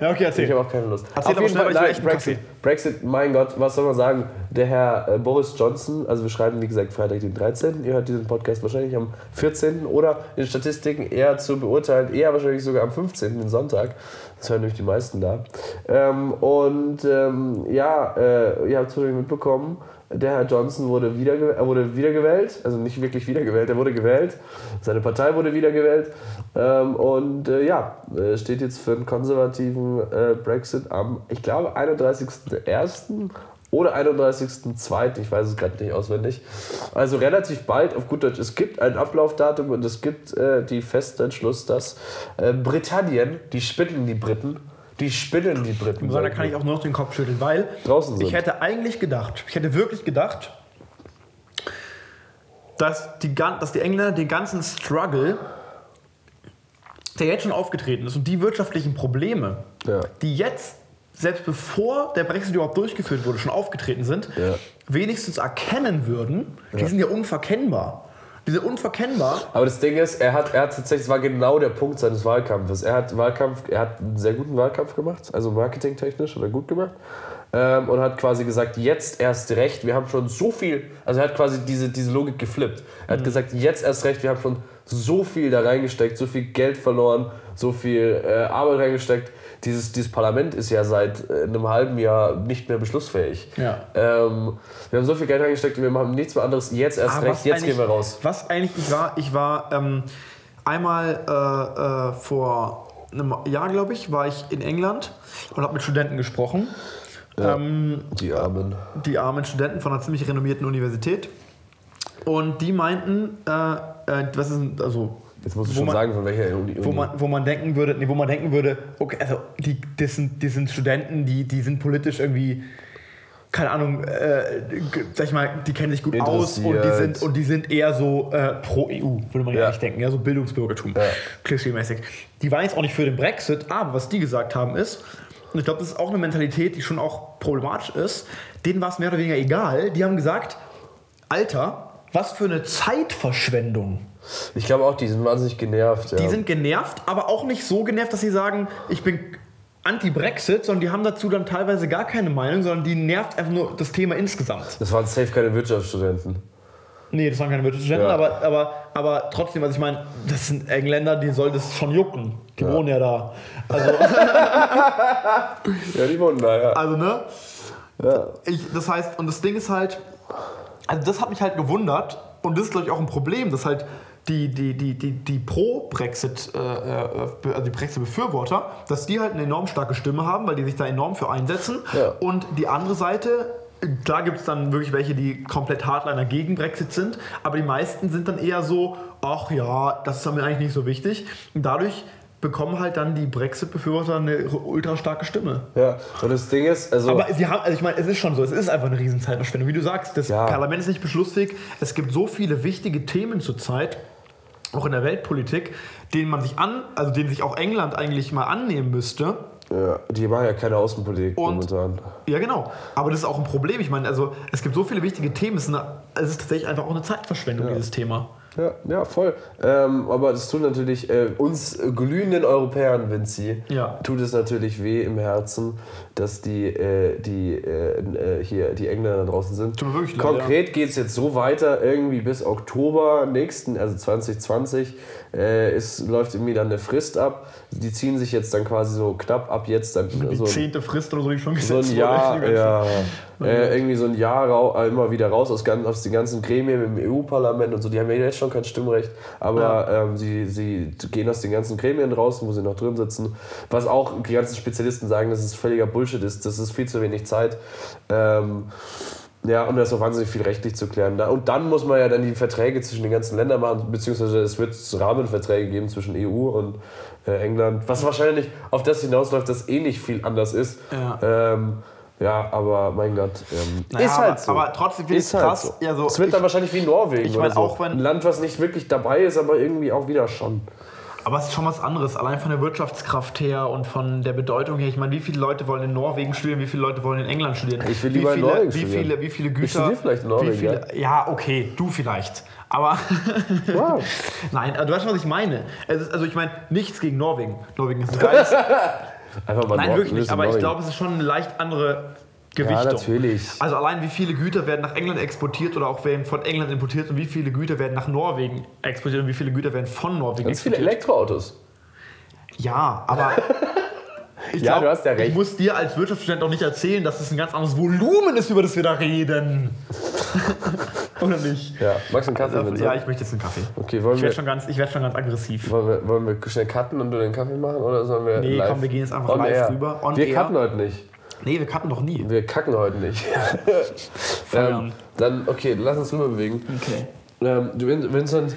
Ja, okay, erzähl. Ich habe auch keine Lust. Erzähl weil ich will echt einen Brexit. Brexit, mein Gott, was soll man sagen? Der Herr äh, Boris Johnson, also wir schreiben wie gesagt Freitag den 13. Ihr hört diesen Podcast wahrscheinlich am 14. oder in Statistiken eher zu beurteilen, eher wahrscheinlich sogar am 15. den Sonntag. Das hören nämlich die meisten da. Ähm, und ähm, ja, äh, ihr habt es wahrscheinlich mitbekommen, der Herr Johnson wurde, wiederge er wurde wiedergewählt, also nicht wirklich wiedergewählt, er wurde gewählt. Seine Partei wurde wiedergewählt. Ähm, und äh, ja, äh, steht jetzt für einen konservativen äh, Brexit am, ich glaube, 31.01. oder 31.02., ich weiß es gerade nicht auswendig. Also relativ bald, auf gut Deutsch, es gibt ein Ablaufdatum und es gibt äh, die festen Entschluss, dass äh, Britannien, die spinnen die Briten, die spinnen die Briten. So, da kann ich auch nur noch den Kopf schütteln, weil Draußen sind. ich hätte eigentlich gedacht, ich hätte wirklich gedacht, dass die, dass die Engländer den ganzen Struggle, der jetzt schon aufgetreten ist und die wirtschaftlichen Probleme, Ja. die jetzt, selbst bevor der Brexit überhaupt durchgeführt wurde, schon aufgetreten sind, Ja. wenigstens erkennen würden, die sind ja unverkennbar. Die sind unverkennbar. Aber das Ding ist, er hat, er hat tatsächlich, es war genau der Punkt seines Wahlkampfes. Er hat Wahlkampf, er hat einen sehr guten Wahlkampf gemacht, also marketingtechnisch hat er gut gemacht. Ähm, und hat quasi gesagt, jetzt erst recht, wir haben schon so viel, also er hat quasi diese, diese Logik geflippt. Er hat gesagt, jetzt erst recht, wir haben schon so viel da reingesteckt, so viel Geld verloren, so viel äh, Arbeit reingesteckt. Dieses, dieses Parlament ist ja seit äh, einem halben Jahr nicht mehr beschlussfähig. Ja. Ähm, wir haben so viel Geld reingesteckt und wir machen nichts mehr anderes. Jetzt erst Ah, recht, jetzt gehen wir raus. Was eigentlich, ich war, ich war ähm, einmal äh, äh, vor einem Jahr, glaube ich, war ich in England und habe mit Studenten gesprochen. Ähm, Die Armen. die armen Studenten von einer ziemlich renommierten Universität. Und die meinten, äh, äh, was ist, also, Jetzt musst du schon man- sagen, von welcher Uni. wo man, wo man denken würde, nee, wo man denken würde, okay, also die, das, sind, das sind Studenten, die, die sind politisch irgendwie, keine Ahnung, äh, sag ich mal, die kennen sich gut aus und die sind, und die sind eher so äh, pro EU, würde man ja eigentlich denken, ja, so Bildungsbürgertum, Ja. klischeemäßig. Die waren jetzt auch nicht für den Brexit, aber was die gesagt haben ist, und ich glaube, das ist auch eine Mentalität, die schon auch problematisch ist, denen war es mehr oder weniger egal. Die haben gesagt, Alter, was für eine Zeitverschwendung. Ich glaube auch, die sind wahnsinnig genervt. Ja. Die sind genervt, aber auch nicht so genervt, dass sie sagen, ich bin anti-Brexit, sondern die haben dazu dann teilweise gar keine Meinung, sondern die nervt einfach nur das Thema insgesamt. das waren safe keine Wirtschaftsstudenten. Nee, das waren keine Wirtschaftsstudenten, Ja. aber, aber, aber trotzdem, also ich meine, das sind Engländer, die soll das schon jucken. Die wohnen ja da. Also, Ja, die wohnen da, ja. also ne? ja. Ich, das heißt, und das Ding ist halt, also das hat mich halt gewundert und das ist, glaube ich, auch ein Problem, dass halt die, die, die, die, die Pro-Brexit, äh, äh, also die Brexit-Befürworter, dass die halt eine enorm starke Stimme haben, weil die sich da enorm für einsetzen. Ja. Und die andere Seite, klar gibt es dann wirklich welche, die komplett Hardliner gegen Brexit sind, aber die meisten sind dann eher so, ach ja, das ist mir eigentlich nicht so wichtig. Und dadurch bekommen halt dann die Brexit-Befürworter eine ultra starke Stimme. ja. Und das Ding ist, also. Aber sie haben, also ich meine, es ist schon so, es ist einfach eine Riesenzeitverschwendung. Wie du sagst, das Ja. Parlament ist nicht beschlussfähig. Es gibt so viele wichtige Themen zurzeit, auch in der Weltpolitik, denen man sich an, also denen sich auch England eigentlich mal annehmen müsste. ja, die machen ja keine Außenpolitik Und- momentan. Ja, genau. Aber das ist auch ein Problem. Ich meine, also es gibt so viele wichtige Themen. Es ist, eine, es ist tatsächlich einfach auch eine Zeitverschwendung, dieses Thema. Ja, ja, voll. Ähm, aber das tut natürlich äh, uns glühenden Europäern, Vinci, Ja. tut es natürlich weh im Herzen, dass die, äh, die, äh, äh, hier, die Engländer draußen sind. Tut wirklich leid, Konkret geht es jetzt so weiter, irgendwie bis Oktober nächsten, also 2020, äh, ist, läuft irgendwie dann eine Frist ab. Die ziehen sich jetzt dann quasi so knapp ab jetzt dann Die so, zehnte Frist oder so, die schon so gesetzt ein Jahr, wurde. ja, äh, irgendwie so ein Jahr äh, immer wieder raus aus, aus den ganzen Gremien im EU-Parlament und so. Die haben ja jetzt schon kein Stimmrecht, aber ähm, sie, sie gehen aus den ganzen Gremien raus, wo sie noch drin sitzen. Was auch die ganzen Spezialisten sagen, dass es völliger Bullshit ist, das ist viel zu wenig Zeit. Ähm, ja, und da ist auch wahnsinnig viel rechtlich zu klären. Und dann muss man ja dann die Verträge zwischen den ganzen Ländern machen, beziehungsweise es wird Rahmenverträge geben zwischen EU und äh, England, was wahrscheinlich auf das hinausläuft, dass eh nicht viel anders ist. Ja. Ähm, ja, aber mein Gott, ähm, Naja, ist halt aber- so. aber trotzdem finde ich ist halt krass, So. ja, so, es wird ich- dann wahrscheinlich wie Norwegen. ich mein, so. auch wenn- Ein Land, was nicht wirklich dabei ist, aber irgendwie auch wieder schon. Aber es ist schon was anderes, allein von der Wirtschaftskraft her und von der Bedeutung her. Ich meine, wie viele Leute wollen in Norwegen studieren, wie viele Leute wollen in England studieren? Ich will wie lieber in viele, Norwegen wie studieren. viele, wie viele Güter. studiere vielleicht in Norwegen, wie viele, ja. okay, du vielleicht. Aber Wow. nein, aber du weißt, was ich meine. Ist, also ich meine, nichts gegen Norwegen. Norwegen ist ein geiles. Einfach mal nein, Nor- wirklich nicht. Aber ich glaube, es ist schon eine leicht andere Gewichtung. Ja, natürlich. Also allein wie viele Güter werden nach England exportiert oder auch werden von England importiert und wie viele Güter werden nach Norwegen exportiert und wie viele Güter werden von Norwegen Ganz viele exportiert. Elektroautos. Ja, aber. Ich Ja, du hast ja Ich recht. muss dir als Wirtschaftsstudent auch nicht erzählen, dass es ein ganz anderes Volumen ist, über das wir da reden. Oder nicht? Ja, magst du einen Kaffee? Vincent? Ja, ich möchte jetzt einen Kaffee. Okay, wollen Ich wir, werde schon, ganz- ich werd schon ganz aggressiv. wollen, wir, wollen wir schnell cutten und du den Kaffee machen oder sollen wir Nee, live? komm, wir gehen jetzt einfach On live air. rüber. On wir air. cutten heute nicht. Nee, wir cutten doch nie. Wir kacken heute nicht. ähm, dann, okay, lass uns rüber bewegen. Okay. Ähm, du, Vin- Vincent,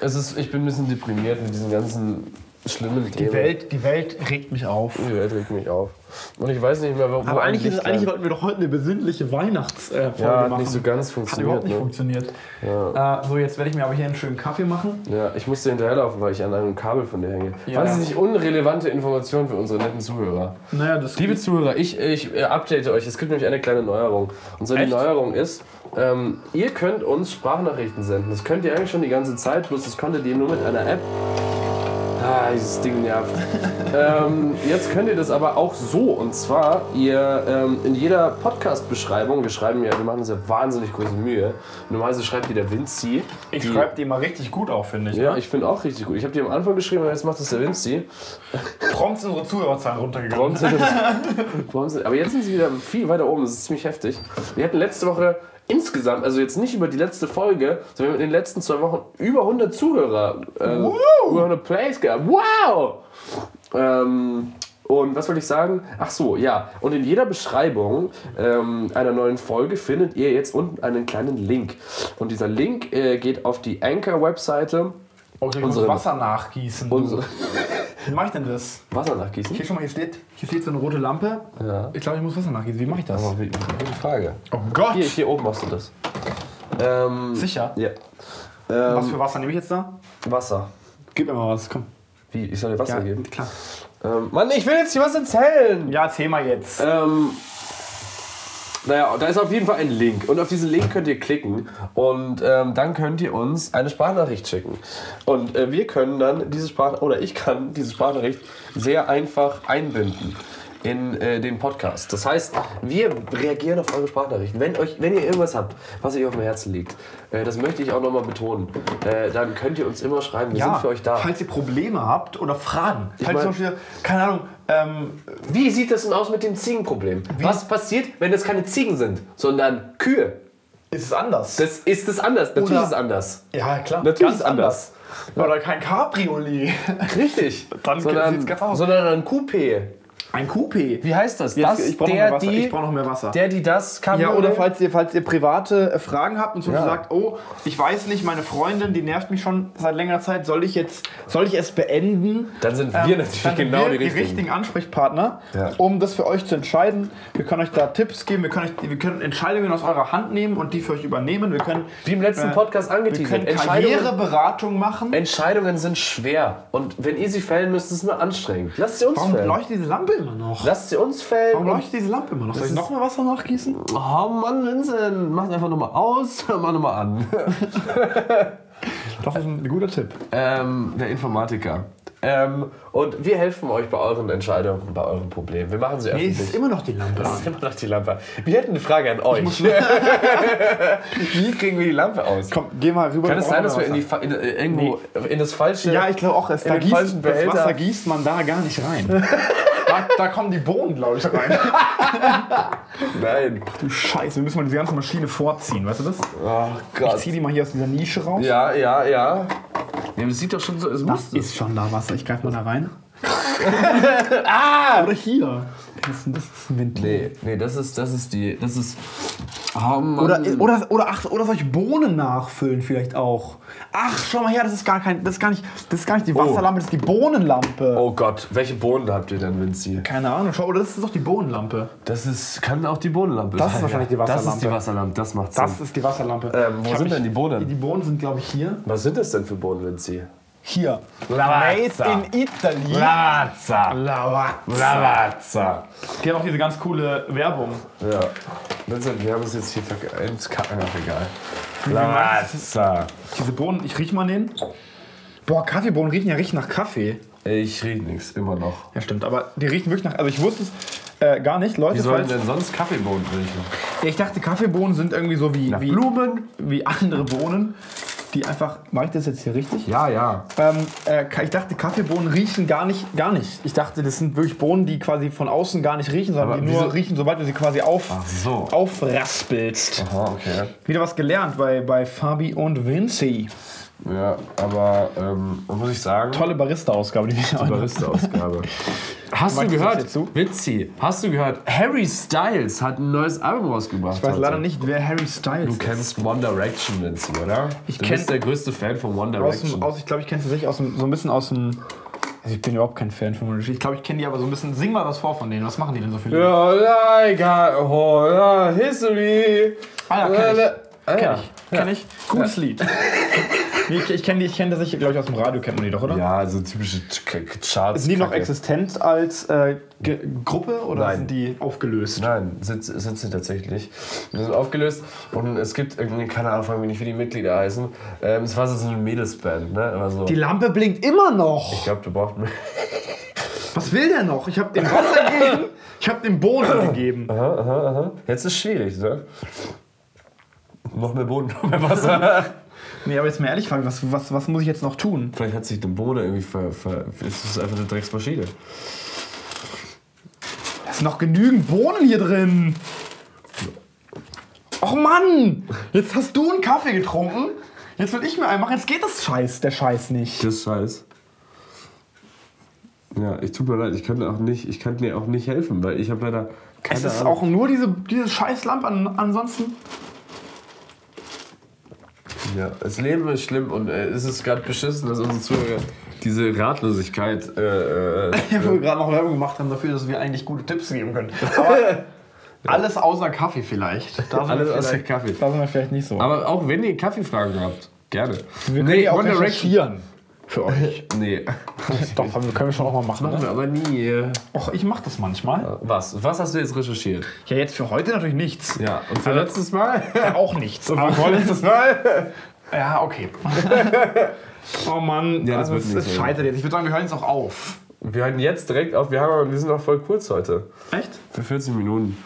es ist, ich bin ein bisschen deprimiert mit diesen ganzen schlimmen Themen. Die Welt, die Welt regt mich auf. Die Welt regt mich auf. Und ich weiß nicht mehr, wo Aber eigentlich, ist, eigentlich wollten wir doch heute eine besinnliche Weihnachtsfolge ja, hat machen. nicht so ganz Hat funktioniert. überhaupt nicht ne? funktioniert. Ja. Äh, so, jetzt werde ich mir aber hier einen schönen Kaffee machen. ja, ich musste hinterherlaufen, weil ich an einem Kabel von dir hänge. Ja. Wahnsinnig unrelevante Informationen für unsere netten Zuhörer. Naja, das Liebe Zuhörer, ich, ich äh, update euch. Es gibt nämlich eine kleine Neuerung. Und so die Echt? Neuerung ist, ähm, ihr könnt uns Sprachnachrichten senden. Das könnt ihr eigentlich schon die ganze Zeit, bloß das konntet ihr nur mit einer App. Ah, dieses Ding nervt. ähm, jetzt könnt ihr das aber auch so. Und zwar, ihr ähm, in jeder Podcast-Beschreibung, wir schreiben ja, wir machen uns ja wahnsinnig große Mühe. Normalerweise schreibt die der Vinci. ich schreibe die mal richtig gut auf, finde ich. Ja, ne? ich finde auch richtig gut. Ich habe die am Anfang geschrieben, aber jetzt macht das der Vinci. prompt sind unsere Zuhörerzahlen runtergegangen. Warum sind, warum sind, aber jetzt sind sie wieder viel weiter oben, das ist ziemlich heftig. Wir hatten letzte Woche insgesamt, also jetzt nicht über die letzte Folge, sondern in den letzten zwei Wochen über 100 Zuhörer, äh, über 100 Plays gehabt. Wow! Ähm, und was wollte ich sagen? Ach so, ja. Und in jeder Beschreibung ähm, einer neuen Folge findet ihr jetzt unten einen kleinen Link. Und dieser Link äh, geht auf die Anchor-Webseite. Okay, ich muss Unsere- Wasser nachgießen. Unsere Wie mache ich denn das? Wasser nachgießen? Hier schon mal, hier steht, hier steht so eine rote Lampe. Ja. Ich glaube, ich muss Wasser nachgießen. Wie mache ich das? Aber wie, gute Frage. Oh Gott! Hier, hier oben machst du das. Ähm, Sicher? Ja. Was Ähm, für Wasser nehme ich jetzt da? Wasser. Gib mir mal was, komm. Wie? Ich soll dir Wasser geben? klar. Ähm, Mann, ich will jetzt hier was erzählen! Ja, erzähl mal jetzt. Ähm, naja, da ist auf jeden Fall ein Link. Und auf diesen Link könnt ihr klicken. Und ähm, dann könnt ihr uns eine Sprachnachricht schicken. Und äh, wir können dann diese Sprach oder ich kann diese Sprachnachricht sehr einfach einbinden in äh, den Podcast. Das heißt, wir reagieren auf eure Sprachnachrichten. Wenn, euch, wenn ihr irgendwas habt, was euch auf dem Herzen liegt, äh, das möchte ich auch nochmal betonen, äh, dann könnt ihr uns immer schreiben. Wir sind für euch da. Falls ihr Probleme habt oder Fragen. Falls mein- zum Beispiel, keine Ahnung, ähm, Wie sieht das denn aus mit dem Ziegenproblem? Was passiert, wenn es keine Ziegen sind, sondern Kühe? ist es anders. Das ist es anders. Natürlich Oder- ist es anders. ja, klar. Natürlich ist es anders. Oder kein Cabriolet. Richtig. Dann sondern, sieht's ganz aus. sondern ein Coupé. Ein Coupé. Wie heißt das? Jetzt, das ich brauche noch, die, brauch noch mehr Wasser. der, die das kann. ja, oder falls ihr, falls ihr private äh, Fragen habt und Beispiel Ja. sagt, oh, ich weiß nicht, meine Freundin, die nervt mich schon seit längerer Zeit, soll ich jetzt, soll ich es beenden? Dann sind wir Ähm, natürlich dann sind genau wir die richtigen. Ansprechpartner, Ja. um das für euch zu entscheiden. Wir können euch da Tipps geben, wir können, euch, wir können Entscheidungen aus eurer Hand nehmen und die für euch übernehmen. Wir können, Wie im letzten äh, Podcast wir angeteasert. können Entscheidungen, Karriereberatung machen. Entscheidungen sind schwer. Und wenn ihr sie fällen müsst, ist es nur anstrengend. Lasst sie uns Warum fällen. leuchtet diese Lampe immer noch? Lasst sie uns fällen. Warum leuchtet diese Lampe immer noch? Soll ich ist- noch mal Wasser nachgießen? Oh Mann, Vincent, mach einfach nochmal aus, mach nochmal an. Doch, das ist ein guter Tipp. ähm, der Informatiker. Ähm, und wir helfen euch bei euren Entscheidungen, bei euren Problemen. Wir machen sie Nee, öffentlich. es ist immer noch die Lampe an. ist immer noch die Lampe. Wir hätten eine Frage an euch. Wie kriegen wir die Lampe aus? Komm, geh mal rüber. Kann es sein, dass wir in, die, in, äh, irgendwo in das falsche. Ja, ich glaube auch, es, da gießt, das. Wasser gießt man da gar nicht rein. Da, da kommen die Bohnen, glaube ich, rein. Nein. Du Scheiße, wir müssen mal diese ganze Maschine vorziehen, weißt du das? Oh Ich Gott. zieh die mal hier aus dieser Nische raus. Ja, ja, ja. Ja, das sieht doch schon so. Es muss. Das ist schon da Wasser. Ich greife mal da rein. ah! Oder hier. Was ist denn das? Ist ein Ventil. Nee, nee, das ist, das ist die. Das ist. Oh Mann. Oder, oder, oder, ach, oder soll ich Bohnen nachfüllen vielleicht auch? Ach, schau mal her, das ist gar kein, das ist gar nicht, das ist gar nicht die Wasserlampe, das ist die Bohnenlampe. Oh Gott, welche Bohnen habt ihr denn, Vinci? Keine Ahnung, schau, oder das ist doch die Bohnenlampe. Das ist, kann auch die Bohnenlampe Das sein. ist wahrscheinlich die Das ist Wasserlampe. die Wasserlampe, das macht Sinn. Das ist die Wasserlampe. Ähm, wo sind denn die Bohnen? Die Bohnen sind, glaube ich, hier. Was sind das denn für Bohnen, Vinci? Hier. Lavazza. Made in Italy. Lavazza. Lavazza. Lavazza. Die haben auch diese ganz coole Werbung. Ja. Wir haben es jetzt hier verk- ins egal. Lavazza. Diese Bohnen, ich riech mal den. Boah, Kaffeebohnen riechen ja richtig nach Kaffee. Ich riech nichts, immer noch. Ja, stimmt, aber die riechen wirklich nach. Also, ich wusste es äh, gar nicht, Leute. Wie sollen denn sonst Kaffeebohnen riechen? ich dachte, Kaffeebohnen sind irgendwie so wie, wie Blumen? wie andere Bohnen, die einfach. Mache ich das jetzt hier richtig? Ja, ja. Ähm, äh, ich dachte, Kaffeebohnen riechen gar nicht, gar nicht. Ich dachte, das sind wirklich Bohnen, die quasi von außen gar nicht riechen, sondern Aber die nur wieso- riechen, sobald du sie quasi auf, so. aufraspelst. Aha, okay. Wieder was gelernt bei, bei Fabi und Vinci. Ja, aber ähm, muss ich sagen, Tolle Barista-Ausgabe, die wir heute Barista-Ausgabe. Hast du gehört? Witzi. Hast du gehört? Harry Styles hat ein neues Album rausgebracht. Ich weiß heute. leider nicht, wer Harry Styles Du kennst One Direction, Vinci, oder? Ich du kenn- bist der größte Fan von One Aus Direction. dem, aus, ich glaube, ich kenne tatsächlich aus dem, so ein bisschen aus dem. Also ich bin überhaupt kein Fan von One Ich glaube, ich kenne die aber so ein bisschen. Sing mal was vor von denen. Was machen die denn so Lieder? Ja, like a whole history. Ah ja, kenn ich. Ah, Kenn ja. ich. Kenn ich. Gutes Lied. nee, ich ich kenne die, ich kenne das, glaube ich, aus dem Radio kennt man die doch, oder? Ja, so typische Ch- Charts. Sind die noch existent als äh, Gruppe oder Nein. sind die aufgelöst? Nein, sind, sind sie tatsächlich. Die sind aufgelöst und es gibt irgendwie, keine Ahnung, nicht, wie die Mitglieder heißen. Ähm, es war so eine Mädelsband, ne? So. Die Lampe blinkt immer noch. ich glaube, du brauchst mehr. Was will der noch? Ich habe dem Wasser gegeben. Ich habe dem Bohnen gegeben. Jetzt ist es schwierig, ne? Noch mehr Boden, noch mehr Wasser. Nee, aber jetzt mal ehrlich fragen, was, was, was muss ich jetzt noch tun? Vielleicht hat sich der Boden irgendwie ver. ver ist das einfach eine Drecksmaschine? Da sind noch genügend Bohnen hier drin. Och Mann! Jetzt hast du einen Kaffee getrunken. Jetzt will ich mir einen machen. Jetzt geht das Scheiß, der Scheiß nicht. Das scheiß. Ja, ich tut mir leid, ich kann dir auch nicht, ich kann dir auch nicht helfen, weil ich habe leider keine Es ist Ahnung. auch nur diese, diese Scheißlampe. An, ansonsten. Ja, das Leben ist schlimm und äh, es ist gerade beschissen, dass unsere Zuhörer diese Ratlosigkeit. Äh, äh, Wo wir gerade noch Werbung gemacht haben dafür, dass wir eigentlich gute Tipps geben können. Aber alles außer Kaffee vielleicht. Da sind Alles wir außer vielleicht- Kaffee. Da sind wir vielleicht nicht so. aber auch wenn ihr Kaffeefragen habt, gerne. wir können ja auch One Direction. recherchieren. Für euch. Nee, Doch, können wir schon auch mal machen. machen Ne? wir aber nie. Och, ich mach das manchmal. Was? Was hast du jetzt recherchiert? Ja, jetzt für heute natürlich nichts. Ja, und für letztes Mal? Ja, auch nichts. Aber vorletztes Mal? Ja, okay. oh Mann, Ja, das also wird es, es scheitert jetzt. Ich würde sagen, wir hören jetzt auch auf. Wir hören jetzt direkt auf. Wir, haben, wir sind noch voll kurz heute. Echt? Für 40 Minuten.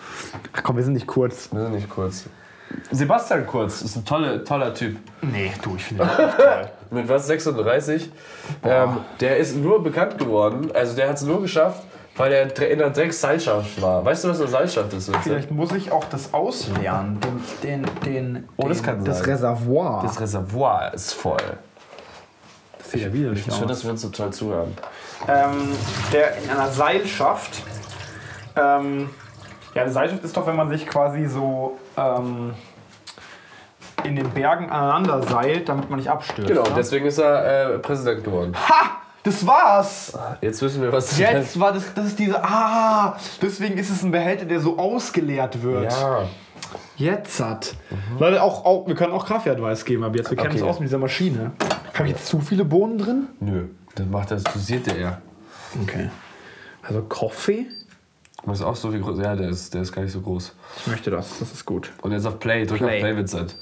Ach komm, wir sind nicht kurz. Wir sind nicht kurz. Sebastian Kurz ist ein toller, toller Typ. Nee, du, ich finde das nicht toll. Mit was? 36? Ähm, der ist nur bekannt geworden, also der hat es nur geschafft, weil er in der Drecksseilschaft war. Weißt du, was eine Seilschaft ist? Vince? Vielleicht muss ich auch das ausleeren. Den, den, den, Oh, das den, kann das sein. Reservoir. Das Reservoir ist voll. das sieht ja widerlich Schön, dass wir uns so toll zuhören. ähm, der in einer Seilschaft. Ähm, ja, eine Seilschaft ist doch, wenn man sich quasi so ähm, in den Bergen aneinander seilt, damit man nicht abstürzt. Genau, ne? deswegen ist er äh, Präsident geworden. Ha! Das war's! Jetzt wissen wir, was Jetzt war das, das ist diese. Ah! Deswegen ist es ein Behälter, der so ausgeleert wird. Ja, Jetzt hat. Leute, auch, auch, wir können auch Kaffee-Advice geben, aber jetzt, wir kennen Okay. uns aus mit dieser Maschine. Habe ich jetzt zu viele Bohnen drin? nö, das macht das, dosiert der eher. Okay. Also Kaffee? Das ist auch so wie groß. Ja, der ist, der ist gar nicht so groß. Ich möchte das, das ist gut. Und jetzt auf Play, drück Play. auf Play, Vincent.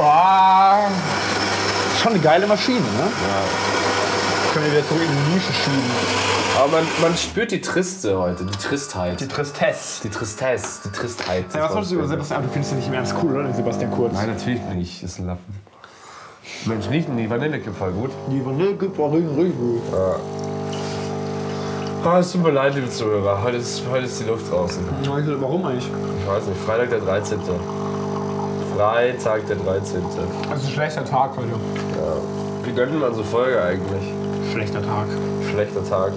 Ah, schon eine geile Maschine, ne? Können wir wieder zurück in die Nische schieben. Aber man, man spürt die Triste heute, die Tristheit. Die Tristesse. Die Tristesse, die Tristheit. Ja, was solltest du über Sebastian? Du findest ihn nicht im Ernst cool, oder? Den Sebastian Kurz. Nein, natürlich nicht. Ist ein Lappen. Mensch, riechen die Vanillekipferl gut? Die Vanille gibt auch richtig, gut. Ah, es tut mir leid, liebe Zuhörer. Heute ist, heute ist die Luft draußen. Warum eigentlich? Ich weiß nicht, Freitag der 13. Freitag der 13. Das ist ein schlechter Tag heute. Wie gönnen wir unsere Folge eigentlich? Schlechter Tag. Schlechter Tag.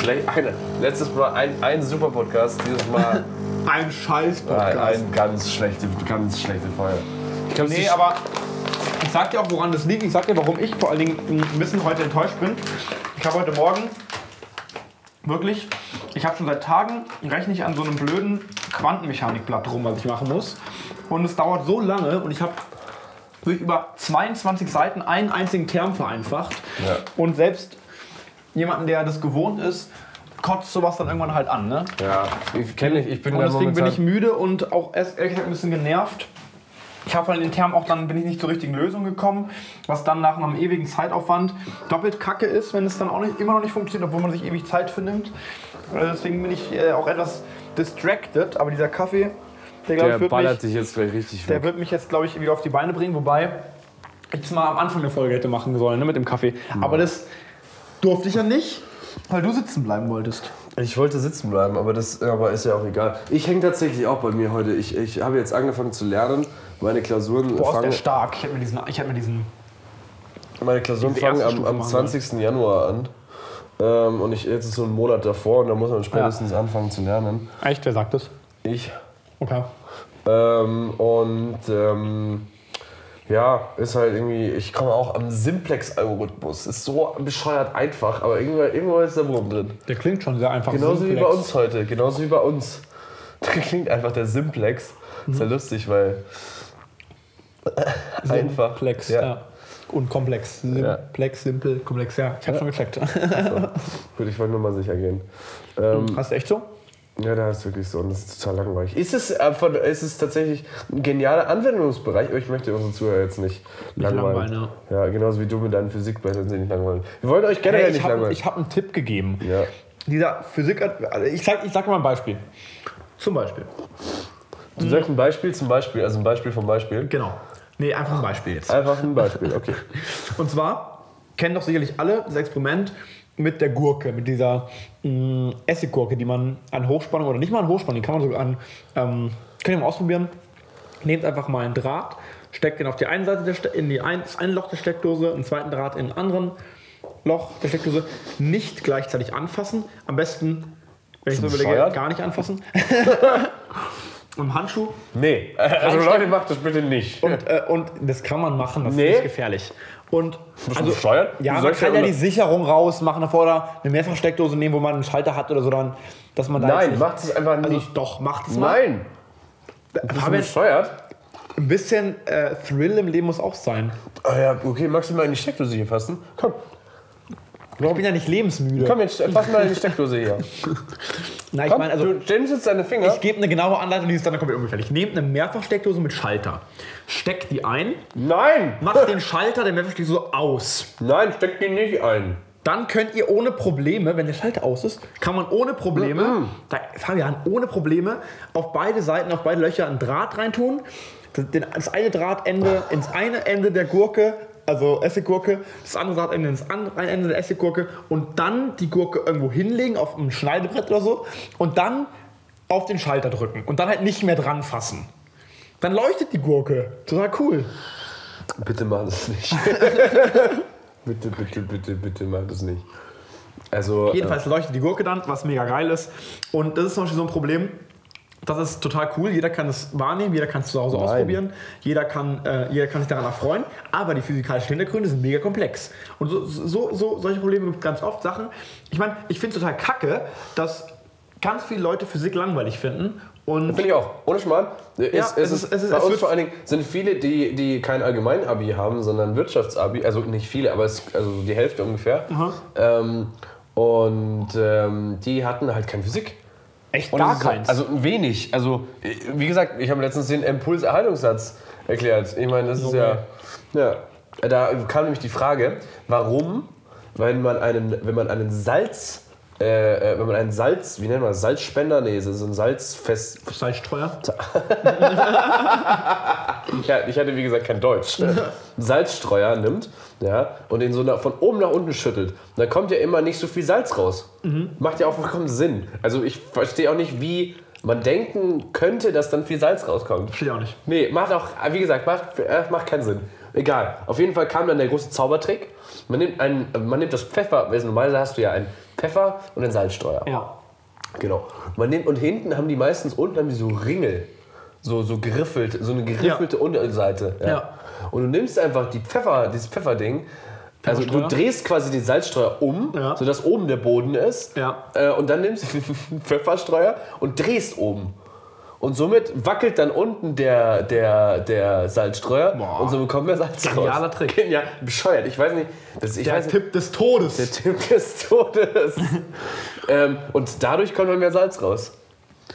Schlech eine. Letztes Mal ein, ein super Podcast, dieses Mal Ein scheiß ein, Podcast. ein ganz schlechte, ganz schlechte Folge. Ich glaube, Nee, aber ich sag dir auch, woran das liegt. Ich sag dir, warum ich vor allen Dingen ein bisschen heute enttäuscht bin. Ich habe heute Morgen wirklich, ich habe schon seit Tagen, rechne ich an so einem blöden Quantenmechanikblatt rum, was ich machen muss. Und es dauert so lange und ich habe durch über 22 Seiten einen einzigen Term vereinfacht. Ja. Und selbst jemanden, der das gewohnt ist, kotzt sowas dann irgendwann halt an. Ne? Ja, ich kenne ich. Ich bin Und deswegen bin ich müde und auch erst ehrlich gesagt ein bisschen genervt. Ich habe halt den Term auch dann bin ich nicht zur richtigen Lösung gekommen, was dann nach einem ewigen Zeitaufwand doppelt kacke ist, wenn es dann auch nicht, immer noch nicht funktioniert, obwohl man sich ewig Zeit für nimmt. Also deswegen bin ich äh, auch etwas distracted, aber dieser Kaffee, der glaube Der ich wird ballert mich, dich jetzt gleich richtig der weg. wird mich jetzt glaube ich wieder auf die Beine bringen, wobei ich es mal am Anfang der Folge hätte machen sollen, ne, mit dem Kaffee. Aber das durfte ich ja nicht, weil du sitzen bleiben wolltest. Ich wollte sitzen bleiben, aber das aber ist ja auch egal. Ich hänge tatsächlich auch bei mir heute. Ich, ich habe jetzt angefangen zu lernen. Meine Klausuren Boah, ist der fangen, stark. Ich hätte mir diesen, ich hätte mir diesen meine Klausuren fangen am, am machen 20. Januar an. Ähm, und ich, jetzt ist so ein Monat davor und da muss man spätestens anfangen zu lernen. Echt, wer sagt das? Ich. Okay. Ähm, und ähm, ja, ist halt irgendwie, ich komme auch am Simplex-Algorithmus. Ist so bescheuert einfach, aber irgendwo, irgendwo ist der Wurm drin. Der klingt schon sehr einfach. Genauso wie Simplex. bei uns heute, genauso wie bei uns. Der klingt einfach der Simplex. Ist ja lustig, weil. einfach. Simplex, Ja. ja. Und komplex. Simplex, simpel, komplex, ja. Ich habe schon gecheckt. Gut, ich wollte nur mal sicher gehen. Ähm, Hast du echt so? ja, da ist wirklich so und das ist total langweilig. Ist es, äh, von, ist es tatsächlich ein genialer Anwendungsbereich, aber ich möchte unsere Zuhörer jetzt nicht, langweilen. langweilen, ja. genauso wie du mit deinen Physikblättern sie nicht langweilen. Wir wollen euch generell Hey, ich nicht habe langweilen. hab einen Tipp gegeben. ja. Dieser Physik, also ich sag, ich sag mal ein Beispiel. Zum Beispiel. Du sagst ein Beispiel zum Beispiel, also ein Beispiel vom Beispiel. Genau. Nee, einfach ein Beispiel jetzt. Einfach ein Beispiel, okay. Und zwar kennen doch sicherlich alle das Experiment mit der Gurke, mit dieser mh, Essiggurke, die man an Hochspannung oder nicht mal an Hochspannung, die kann man sogar an, ähm, könnt ihr mal ausprobieren. Nehmt einfach mal einen Draht, steckt ihn auf die eine Seite der in die ein, das eine Loch der Steckdose, einen zweiten Draht in ein anderen Loch der Steckdose. Nicht gleichzeitig anfassen. Am besten, wenn ich so überlege, gar nicht anfassen. Im Handschuh. Nee, also Leute, macht das bitte nicht. Und, äh, und das kann man machen, das Nee. ist nicht gefährlich. Und Bist du bescheuert? Ja, man kann ja die Sicherung rausmachen davor oder eine Mehrfachsteckdose nehmen, wo man einen Schalter hat oder so, dann, dass man da jetzt Nein, nicht, macht es einfach also nicht. doch, macht es mal. Nein. Bist du bescheuert? ein bisschen äh, Thrill im Leben muss auch sein. Ah ja, okay, magst du mal in die Steckdose hier fassen? Komm, Ich bin ja nicht lebensmüde. komm jetzt, fass mal in die Steckdose hier. Na, ich Komm, meine, also du jetzt deine Finger. ich gebe eine genaue Anleitung, die ist dann komplett ungefährlich. Nehmt eine Mehrfachsteckdose mit Schalter, steckt die ein, Nein! macht den Schalter der Mehrfachsteckdose aus. Nein, steck die nicht ein. Dann könnt ihr ohne Probleme, wenn der Schalter aus ist, kann man ohne Probleme, da, Fabian, ohne Probleme auf beide Seiten, auf beide Löcher ein Draht reintun. Das, den, das eine Drahtende ins eine Ende der Gurke, also Essiggurke, das andere Drahtende ins andere Ende der Essiggurke und dann die Gurke irgendwo hinlegen, auf ein Schneidebrett oder so und dann auf den Schalter drücken und dann halt nicht mehr dran fassen. Dann leuchtet die Gurke. Total cool. Bitte mach das nicht. bitte, bitte, bitte, bitte mach das nicht. Also, Jedenfalls leuchtet die Gurke dann, was mega geil ist. Und das ist zum Beispiel so ein Problem. Das ist total cool. Jeder kann es wahrnehmen, jeder kann es zu Hause Nein. ausprobieren, jeder kann, äh, jeder kann sich daran erfreuen. Aber die physikalischen Hintergründe sind mega komplex. Und so, so, so solche Probleme gibt es ganz oft. Sachen. Ich meine, ich finde es total kacke, dass ganz viele Leute Physik langweilig finden. Und Finde ich auch. Ohne Schmarrn. Es, Ja, es, ist, es ist- bei es uns vor allen Dingen sind viele, die, die kein Allgemein-Abi haben, sondern Wirtschaftsabi. Also nicht viele, aber es, also die Hälfte ungefähr. Ähm, und ähm, die hatten halt keine Physik. Echt gar ist keins. Also wenig. Also, wie gesagt, ich habe letztens den Impulserhaltungssatz erklärt. Ich meine, das ist ja, ja. Da kam nämlich die Frage, warum, wenn man einen, wenn man einen Salz, äh, äh, wenn man einen Salz, wie nennt man das, Salzspender? Nee, so ein Salzfest. Salzstreuer. Ja, ich hatte wie gesagt kein Deutsch. Salzstreuer nimmt ja, und den so nach, von oben nach unten schüttelt. Da kommt ja immer nicht so viel Salz raus. Macht ja auch vollkommen Sinn. Also ich verstehe auch nicht, wie man denken könnte, dass dann viel Salz rauskommt. Verstehe ich auch nicht. Nee, macht auch, wie gesagt, macht, äh, macht keinen Sinn. Egal. Auf jeden Fall kam dann der große Zaubertrick. Man nimmt, einen, man nimmt das Pfeffer, also normalerweise hast du ja einen Pfeffer und einen Salzstreuer. Ja. Genau. Man nimmt, und hinten haben die meistens unten haben die so Ringel. So, so geriffelt, so eine geriffelte Unterseite. Ja. Ja. Und du nimmst einfach die Pfeffer, dieses Pfefferding. Also du drehst quasi den Salzstreuer um, Ja. sodass oben der Boden ist. Ja. Äh, und dann nimmst du den Pfefferstreuer und drehst oben. Und somit wackelt dann unten der, der, der Salzstreuer Boah. und so bekommt mehr Salz Genialer raus. Trick. Genial. Bescheuert. Ich weiß nicht. Das, ich Der weiß nicht. Tipp des Todes. Der Tipp des Todes. ähm, und dadurch kommt man mehr Salz raus.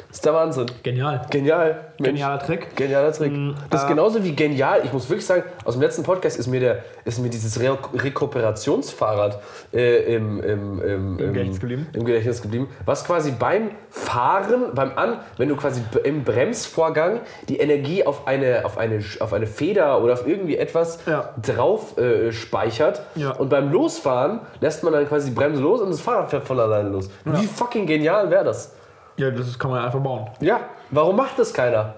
Das ist der Wahnsinn. Genial. Genial. Mensch. Genialer Trick. Genialer Trick. Das ist äh, genauso wie genial. Ich muss wirklich sagen, aus dem letzten Podcast ist mir, der, ist mir dieses Re Rekuperationsfahrrad äh, im, im, im, im, Gedächtnis geblieben. im Gedächtnis geblieben. Was quasi beim Fahren, beim An, wenn du quasi im Bremsvorgang die Energie auf eine, auf eine, auf eine Feder oder auf irgendwie etwas Ja. drauf äh, speichert. Ja. Und beim Losfahren lässt man dann quasi die Bremse los und das Fahrrad fährt von alleine los. Wie fucking genial wäre das? Ja, das kann man einfach bauen. Ja, warum macht das keiner?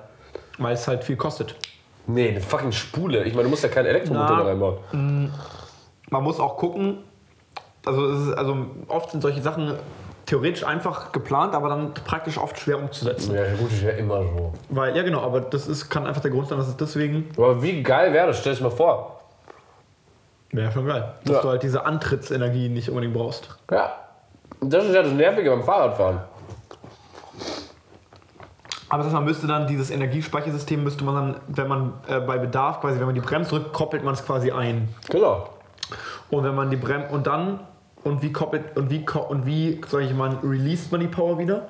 Weil es halt viel kostet. Nee, eine fucking Spule. Ich meine, du musst ja keinen Elektromotor Na. da reinbauen. Man muss auch gucken, also, es ist, also oft sind solche Sachen theoretisch einfach geplant, aber dann praktisch oft schwer umzusetzen. Ja, gut, ist ja immer so. Weil, ja genau, aber das ist, kann einfach der Grund sein, dass es deswegen Aber wie geil wäre das? Stell dir mal vor. wäre schon geil. Dass Ja. du halt diese Antrittsenergie nicht unbedingt brauchst. Ja. Das ist ja das Nervige beim Fahrradfahren. Aber das heißt, man müsste dann dieses Energiespeichersystem müsste man dann, wenn man äh, bei Bedarf quasi, wenn man die Bremse drückt, koppelt man es quasi ein. Genau. Und wenn man die Bremse und dann und wie koppelt und wie und wie sag ich mal, released man die Power wieder?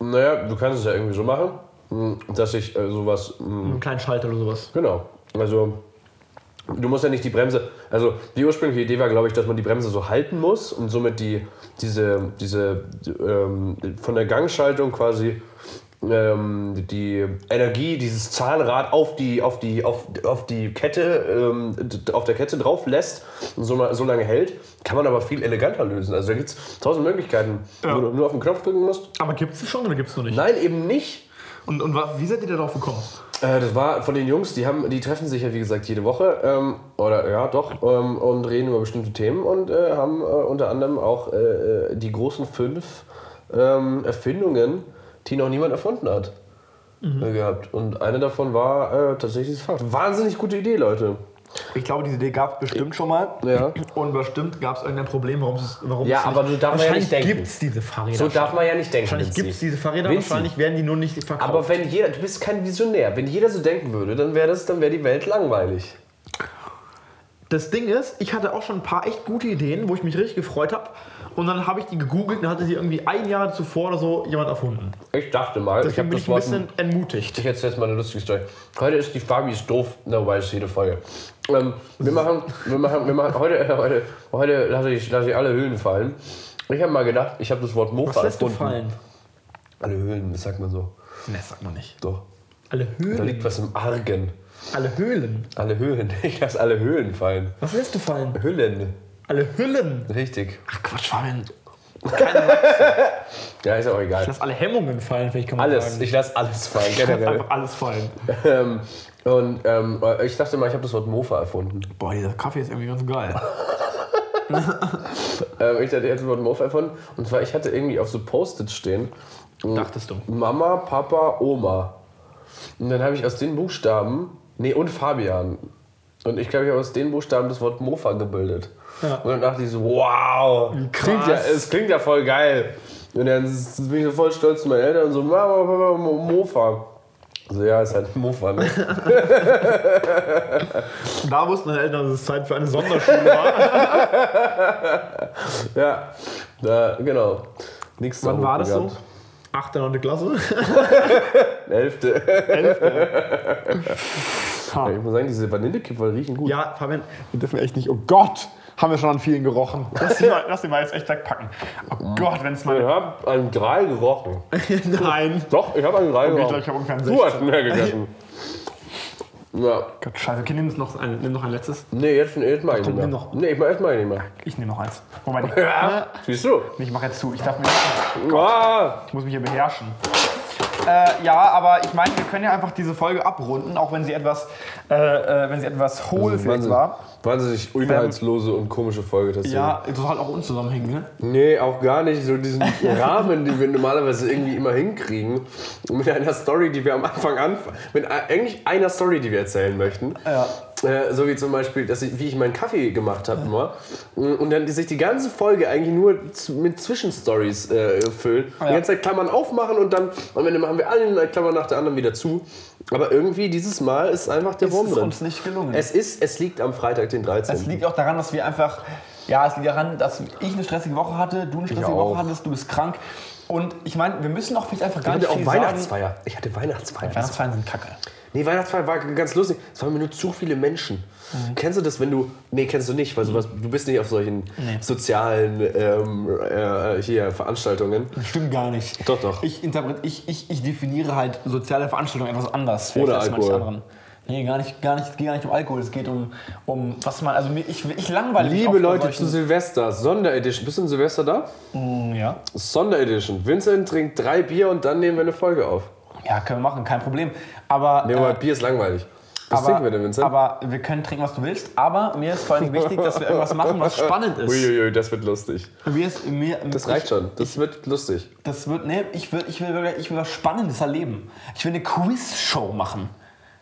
Naja, du kannst es ja irgendwie so machen, mh, dass ich äh, sowas. mh, Mit einem kleinen Schalter oder sowas. Genau. Also, du musst ja nicht die Bremse. Also, die ursprüngliche Idee war, glaube ich, dass man die Bremse so halten muss und somit die, diese, diese ähm, von der Gangschaltung quasi ähm, die Energie, dieses Zahnrad auf die, auf die, auf, auf die Kette, ähm, auf der Kette drauf lässt und so, so lange hält, kann man aber viel eleganter lösen. Also da gibt es tausend Möglichkeiten, Ja. wo du nur auf den Knopf drücken musst. Aber gibt es schon oder gibt es noch nicht? Nein, eben nicht. Und, und wie seid ihr darauf gekommen? Äh, das war von den Jungs, die, haben, die treffen sich ja wie gesagt jede Woche, ähm, oder ja doch, ähm, und reden über bestimmte Themen und äh, haben äh, unter anderem auch äh, äh, die großen fünf ähm, Erfindungen, die noch niemand erfunden hat, äh, gehabt. Und eine davon war äh, tatsächlich das Fahrrad. Wahnsinnig gute Idee, Leute. Ich glaube, diese Idee gab es bestimmt schon mal. Ja. Und bestimmt gab es irgendein Problem, warum es warum Ja, es aber nicht, du darfst ja nicht denken. gibt es diese Fahrräder. So darf man ja nicht denken. Wahrscheinlich gibt es diese Fahrräder, Vinci. wahrscheinlich werden die nur nicht verkauft. Aber wenn jeder, du bist kein Visionär, wenn jeder so denken würde, dann wäre das, dann wäre die Welt langweilig. Das Ding ist, ich hatte auch schon ein paar echt gute Ideen, wo ich mich richtig gefreut habe. Und dann habe ich die gegoogelt und hatte sie irgendwie ein Jahr zuvor oder so jemand erfunden. Ich dachte mal, ich Deswegen habe bin das ich ein Wort bisschen entmutigt. Ich erzähle jetzt mal eine lustige Story. Heute ist die Fabi ist doof, wobei es jede Folge. Ähm, wir machen, wir machen, wir machen heute, heute, heute lasse ich, lasse ich alle Höhlen fallen. Ich habe mal gedacht, ich habe das Wort Mofa Was lässt du erfunden. fallen? Alle Höhlen, das sagt man so. Ne, sag mal nicht. Doch. Alle Da Höhlen. liegt was im Argen. Alle Höhlen. Alle Höhlen. Ich lasse alle Höhlen fallen. Was lässt du fallen? Hüllen. Alle Hüllen. Richtig. Ach Quatsch, Fabian. Ja, ist auch egal. Lass alle Hemmungen fallen, vielleicht kann man Alles. sagen. Ich lasse alles fallen. Generell. einfach alles fallen. ähm, und ähm, ich dachte mal, ich habe das Wort Mofa erfunden. Boah, dieser Kaffee ist irgendwie ganz geil. Ähm, ich hatte jetzt das Wort Mofa erfunden. Und zwar, ich hatte irgendwie auf so Post-its stehen. Dachtest du. Mama, Papa, Oma. Und dann habe ich aus den Buchstaben, nee, und Fabian. Und ich glaube, ich habe aus den Buchstaben das Wort Mofa gebildet. Ja. Und dann dachte ich so, wow, klingt ja, es klingt ja voll geil. Und dann bin ich so voll stolz zu meinen Eltern und so, Mama, Mofa. So, ja, ist halt ein Mofa, ne? Da wussten meine Eltern, dass es Zeit für eine Sonderschule war. ja, da, genau. Nichts Wann war das so? gehabt. 8. 9. Klasse. Elfte. Ha. Ich muss sagen, diese Vanillekipferl riechen gut. Ja, Fabian, wir dürfen echt nicht. Oh Gott, haben wir schon an vielen gerochen. Lass die mal, lass die mal jetzt echt wegpacken. Oh Gott, wenn es Ich mal. habe einen Drei gerochen. Nein. Doch, ich habe einen Drei ich gerochen. glaub, ich hab ungefähr einen Du hast 16. mehr gegessen. Ja. Gott, scheiße. Okay, nimm, noch ein, nimm noch ein letztes. Nee, jetzt, jetzt mach ich nicht mehr. noch. Nee, ich mach, jetzt ich nicht mehr. Ich nehme noch eins. Wobei, die, Ja, siehst du? ich mache jetzt zu. Ich, darf mich, Ah, ich muss mich hier beherrschen. Äh, ja, aber ich meine, wir können ja einfach diese Folge abrunden, auch wenn sie etwas, äh, äh, wenn sie etwas hohl vielleicht war. Wahnsinnig inhaltslose und komische Folge tatsächlich. Ja, total auch unzusammenhängend, ne? Nee, auch gar nicht so diesen Rahmen, den wir normalerweise irgendwie immer hinkriegen. Mit einer Story, die wir am Anfang anfangen. Mit eigentlich einer Story, die wir erzählen möchten. Ja. Äh, so wie zum Beispiel, dass ich, wie ich meinen Kaffee gemacht habe immer. Und dann sich die ganze Folge eigentlich nur mit Zwischenstories äh, füllt. Die Ja. ganze Zeit Klammern aufmachen und dann am Ende machen wir eine Klammer nach der anderen wieder zu. Aber irgendwie dieses Mal ist einfach der Es Wurm ist drin. uns nicht gelungen. Es, ist, es liegt am Freitag, den 13. Es liegt auch daran, dass wir einfach, ja, es liegt daran, dass ich eine stressige Woche hatte, du eine stressige. Woche hattest, du bist krank. Und ich meine, wir müssen auch vielleicht einfach ich gar nicht hatte auch viel sagen. Weihnachtsfeier. Ich hatte Weihnachtsfeier. Weihnachtsfeiern sind kacke. Nee, Weihnachtsfeier war ganz lustig. Es waren mir nur zu viele Menschen. Kennst du das, wenn du. Nee, kennst du nicht, weil du, was, du bist nicht auf solchen sozialen ähm, äh, hier, Veranstaltungen. Das stimmt gar nicht. Doch, doch. Ich, ich, ich, ich definiere halt soziale Veranstaltungen etwas anders. Manche Alkohol. anderen. Nee, gar nicht, gar nicht, es geht gar nicht um Alkohol, es geht um, um was man, also ich, ich langweile mich Liebe Leute, zu Silvester, Sonderedition. Bist du in Silvester da? Mm, Ja. Sonderedition. Vincent trinkt drei Bier und dann nehmen wir eine Folge auf. Ja, können wir machen, kein Problem. Aber Nee, äh, aber Bier ist langweilig. Was trinken wir denn, Vincent? Aber wir können trinken, was du willst. Aber mir ist vor allem wichtig, dass wir irgendwas machen, was spannend ist. Uiuiui, das wird lustig. Mir ist, mir, Das reicht schon. Das wird lustig. Das wird, nee, ich will, ich, will, ich will was Spannendes erleben. Ich will eine Quiz-Show machen.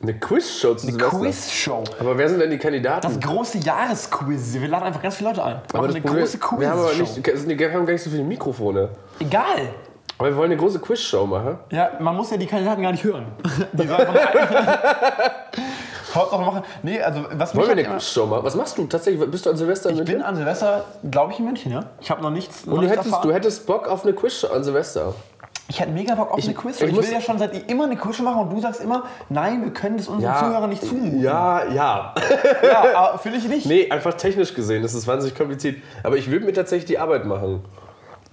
Eine Quizshow zu Eine. Quiz-Show. Aber wer sind denn die Kandidaten? Das große Jahresquiz. Wir laden einfach ganz viele Leute ein. aber das eine Problem, große wir haben aber Quiz-Show. nicht, wir haben gar nicht so viele Mikrofone. Egal. Aber wir wollen eine große Quizshow machen. Ja, man muss ja die Kandidaten gar nicht hören. Die sollen Hauptsache machen. Nee, also was Wollen wir eine Quizshow machen? Was machst du tatsächlich? Bist du an Silvester in Ich bin München? an Silvester, glaube ich, in München, ja. Ich habe noch nichts, noch Und du nichts hättest, erfahren. du hättest Bock auf eine Quizshow an Silvester. ich hätte mega Bock auf eine Quiz. ich Ich, muss- will ja schon seit immer eine Quiz machen und du sagst immer, nein, wir können das unseren Zuhörern nicht zumuten. Ja, ja. ja aber finde ich nicht. Nee, einfach technisch gesehen. Das ist wahnsinnig kompliziert. Aber ich würde mir tatsächlich die Arbeit machen.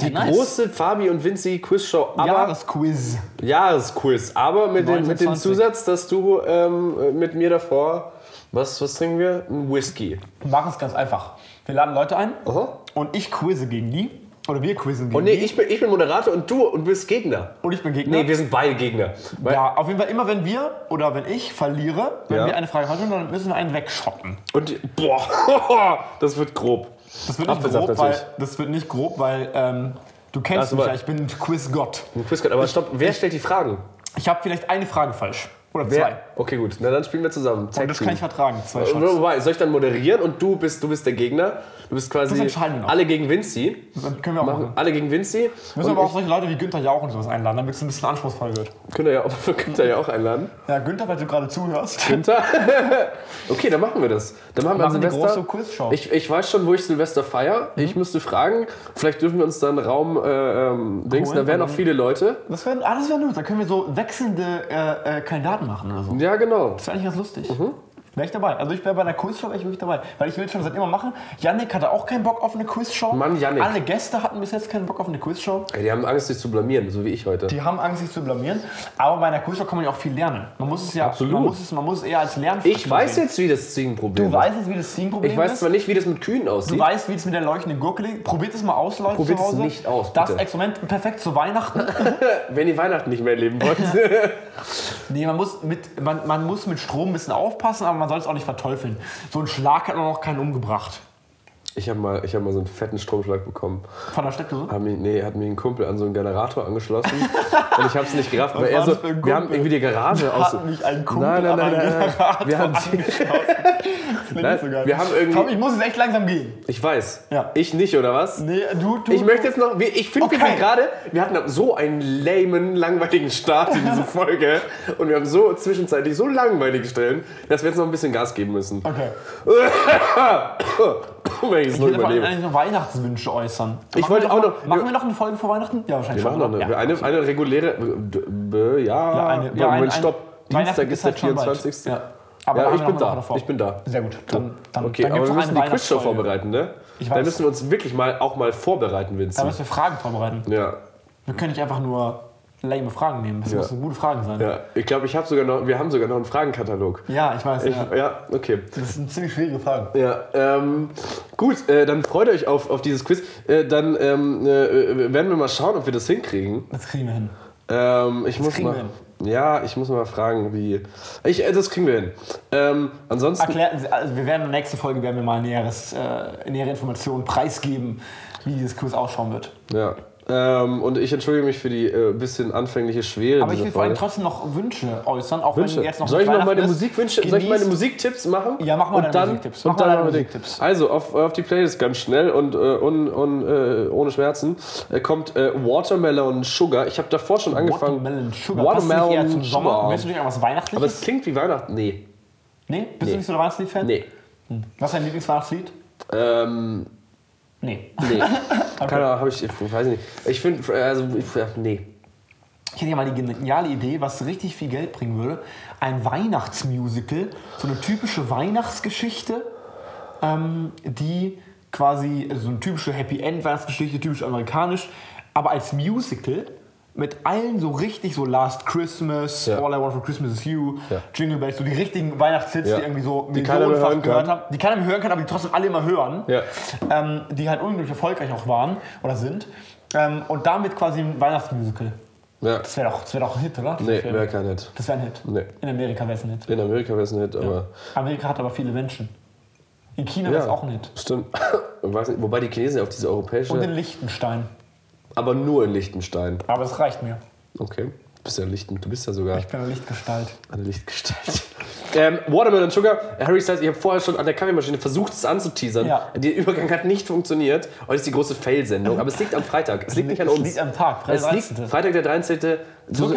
Die Ja, nice. große Fabi und Vinci Quizshow, aber Jahresquiz. Jahresquiz. Aber mit dem, mit dem 1920. Zusatz, dass du ähm, mit mir davor, was, was trinken wir? Ein Whisky. Wir machen es ganz einfach. Wir laden Leute ein Aha. und ich quizze gegen die. Oder wir quizzen gegen Und nee, die. ich bin, ich bin Moderator und du und bist Gegner. und ich bin Gegner. Nee, wir sind beide Gegner. Weil, ja, auf jeden Fall immer, wenn wir oder wenn ich verliere, wenn Ja. wir eine Frage haben, dann müssen wir einen wegschotten. Und die- boah, das wird grob. Das wird nicht grob, weil, das wird nicht grob, weil ähm, du kennst Also, mich ja, ich bin ein Quizgott. Ein Quiz, aber stopp, wer stellt die Fragen? Ich habe vielleicht eine Frage falsch. Oder Wer? zwei. Okay, gut. Na dann spielen wir zusammen. Und das kann ich vertragen. Zwei Äh, Shots. Wobei, soll ich dann moderieren und du bist, du bist der Gegner? Du bist quasi Das entscheiden wir noch. alle gegen Vinci. Das können wir auch machen. Alle gegen Vinci. Müssen Und aber auch solche Leute wie Günther Jauch und sowas einladen, damit es ein bisschen anspruchsvoll wird. könnt ihr ja, auch- ihr ja auch einladen. Ja, Günther, weil du gerade zuhörst. Günther? okay, dann machen wir das. Dann machen wir Machen die Silvester. große Quizshow. Ich, ich weiß schon, wo ich Silvester feier. Mhm. Ich müsste fragen. Vielleicht dürfen wir uns dann Raum äh, ähm, Dings. Da wären auch viele Leute. Das wäre ah, das wär gut. Da können wir so wechselnde äh, äh, Kandidaten machen oder so. Ja, genau. Das wäre eigentlich ganz lustig. Mhm. Wäre ich dabei. Also ich wäre bei einer Quizshow wäre ich wirklich dabei. Weil ich will es schon seit immer machen. Yannick hatte auch keinen Bock auf eine Quizshow. Mann, Yannick. Alle Gäste hatten bis jetzt keinen Bock auf eine Quizshow. Ey, die haben Angst, sich zu blamieren, so wie ich heute. Die haben Angst, sich zu blamieren. Aber bei einer Quizshow kann man ja auch viel lernen. Man muss es ja Absolut. Man muss es, man muss es eher als Lernfilm ich weiß sehen. jetzt, wie das Ziegenproblem Du weißt jetzt, wie das Teamproblem Ich weiß ist. zwar nicht, wie das mit Kühen aussieht. Du weißt, wie es mit der leuchtenden Gurke liegt. Probiert es mal aus, Leute Probiert zu es nicht aus, Das bitte. Experiment perfekt zu Weihnachten. Wenn ihr Weihnachten nicht mehr erleben wollt. nee, man muss, mit, man, man muss mit Strom ein bisschen aufpassen, aber man soll es auch nicht verteufeln. So ein Schlag hat noch keinen umgebracht. Ich habe mal, ich hab mal so einen fetten Stromschlag bekommen. Von der Steckdose? Hat mich, nee, hat mich ein Kumpel an so einen Generator angeschlossen. und ich habe es nicht gerafft. weil er so, wir haben irgendwie die Garage aus. Hat mich ein Kumpel Nein, nein, nein, nein, nein. Wir haben, Nein, so geil. wir haben irgendwie- Komm, ich muss jetzt echt langsam gehen. ich weiß. Ja. Ich nicht, oder was? Nee, du, du. Ich möchte jetzt noch, wir- ich finde, wir Okay. sind gerade, wir hatten so einen lamen, langweiligen Start in diese Folge und wir haben so zwischenzeitlich so langweilige Stellen, dass wir jetzt noch ein bisschen Gas geben müssen. Okay. Ich es Ich noch will vor allem überlebe. eigentlich noch Weihnachtswünsche äußern. Ich machen wollte wir auch mal- noch- Machen wir noch eine Folge vor Weihnachten? Ja, wahrscheinlich Wir machen noch schon. eine, oder? eine, eine reguläre. Ja, Ja, eine, ja, Moment, ein, stopp. ein, Dienstag ist der halt schon bald. 24. Ja. Aber Ja, da ich bin noch da. Ich bin da. Sehr gut. Dann, dann, Okay, dann aber wir noch müssen die Quizshow vorbereiten, ne? Ich Da müssen wir uns wirklich mal auch mal vorbereiten, Da Vincent. müssen wir Fragen vorbereiten. Ja, Wir können nicht einfach nur lame Fragen nehmen. Das Ja. müssen gute Fragen sein. ja. Ich glaube, ich habe sogar noch, wir haben sogar noch einen Fragenkatalog. Ja, ich weiß. Ich, ja. ja, okay. Das sind ziemlich schwierige Fragen. Ja, ähm, gut, äh, dann freut euch auf, auf dieses Quiz. Äh, dann ähm, äh, werden wir mal schauen, ob wir das hinkriegen. Das kriegen wir hin. Ähm, ich muss kriegen mal, ja, ich muss mal fragen, wie. Ich, äh, das kriegen wir hin. Ähm, ansonsten. Erklärt, also wir werden in der nächsten Folge werden wir mal näheres, äh, nähere Informationen preisgeben, wie dieses Quiz ausschauen wird. Ja. Ähm, und ich entschuldige mich für die äh, bisschen anfängliche Schwere Aber ich will vor allem trotzdem noch Wünsche äußern, auch wenn Wünsche. jetzt noch Soll ich noch meine ist. Musikwünsche, soll ich meine Musiktipps machen? Ja, mach mal und deine dann, Musiktipps. Und Mach mal dann deine Musiktipps. Also auf, auf die Playlist ganz schnell und, äh, und, und äh, ohne Schmerzen äh, kommt äh, Watermelon Sugar. Ich habe davor schon angefangen. Watermelon Sugar. Passt nicht eher zum Sommer. Sugar. Willst du nicht irgendwas Weihnachtliches? Aber es klingt wie Weihnachten. Nee. nee? Bist Nee. du nicht so der Weihnachtslied-Fan? Nee. Was ist dein Lieblingsweihnachtslied? Ähm, Nee. nee. Keine Ahnung, habe ich, ich weiß nicht. Ich finde, also, ich, ja, nee. Ich hätte ja mal die geniale Idee, was richtig viel Geld bringen würde. Ein Weihnachtsmusical, so eine typische Weihnachtsgeschichte, ähm, die quasi so eine typische Happy End Weihnachtsgeschichte, typisch amerikanisch, aber als Musical mit allen so richtig so Last Christmas, Ja. All I Want for Christmas is You, Ja. Jingle Bells, so die richtigen Weihnachtshits, Ja. die irgendwie so millionenfach gehört haben, die keiner mehr hören kann, aber die trotzdem alle immer hören, Ja. ähm, die halt unglaublich erfolgreich auch waren oder sind. Ähm, und damit quasi ein Weihnachtsmusical. Ja. Das wäre doch, das wär doch ein Hit, oder? Dieser Nee, wäre kein Hit. Das wäre ein Hit. Nee. In Amerika wäre es ein Hit. In Amerika wäre es ein Hit, aber. Amerika hat aber viele Menschen. In China wäre es auch ein Hit. Stimmt. Nicht, wobei die Chinesen auf diese europäische. Und in Liechtenstein. Aber nur in Liechtenstein. Aber es reicht mir. Okay. Du bist ja Lichten, du bist ja sogar Ich bin eine Lichtgestalt. eine Lichtgestalt. ähm, Watermelon Sugar, Harry Styles, ich habe vorher schon an der Kaffeemaschine versucht, es anzuteasern. Ja. Der Übergang hat nicht funktioniert. Heute ist die große Fail-Sendung, aber es liegt am Freitag. Es liegt nicht an Es uns. liegt am Tag, Freitag Es liegt 13.. Freitag der 13. So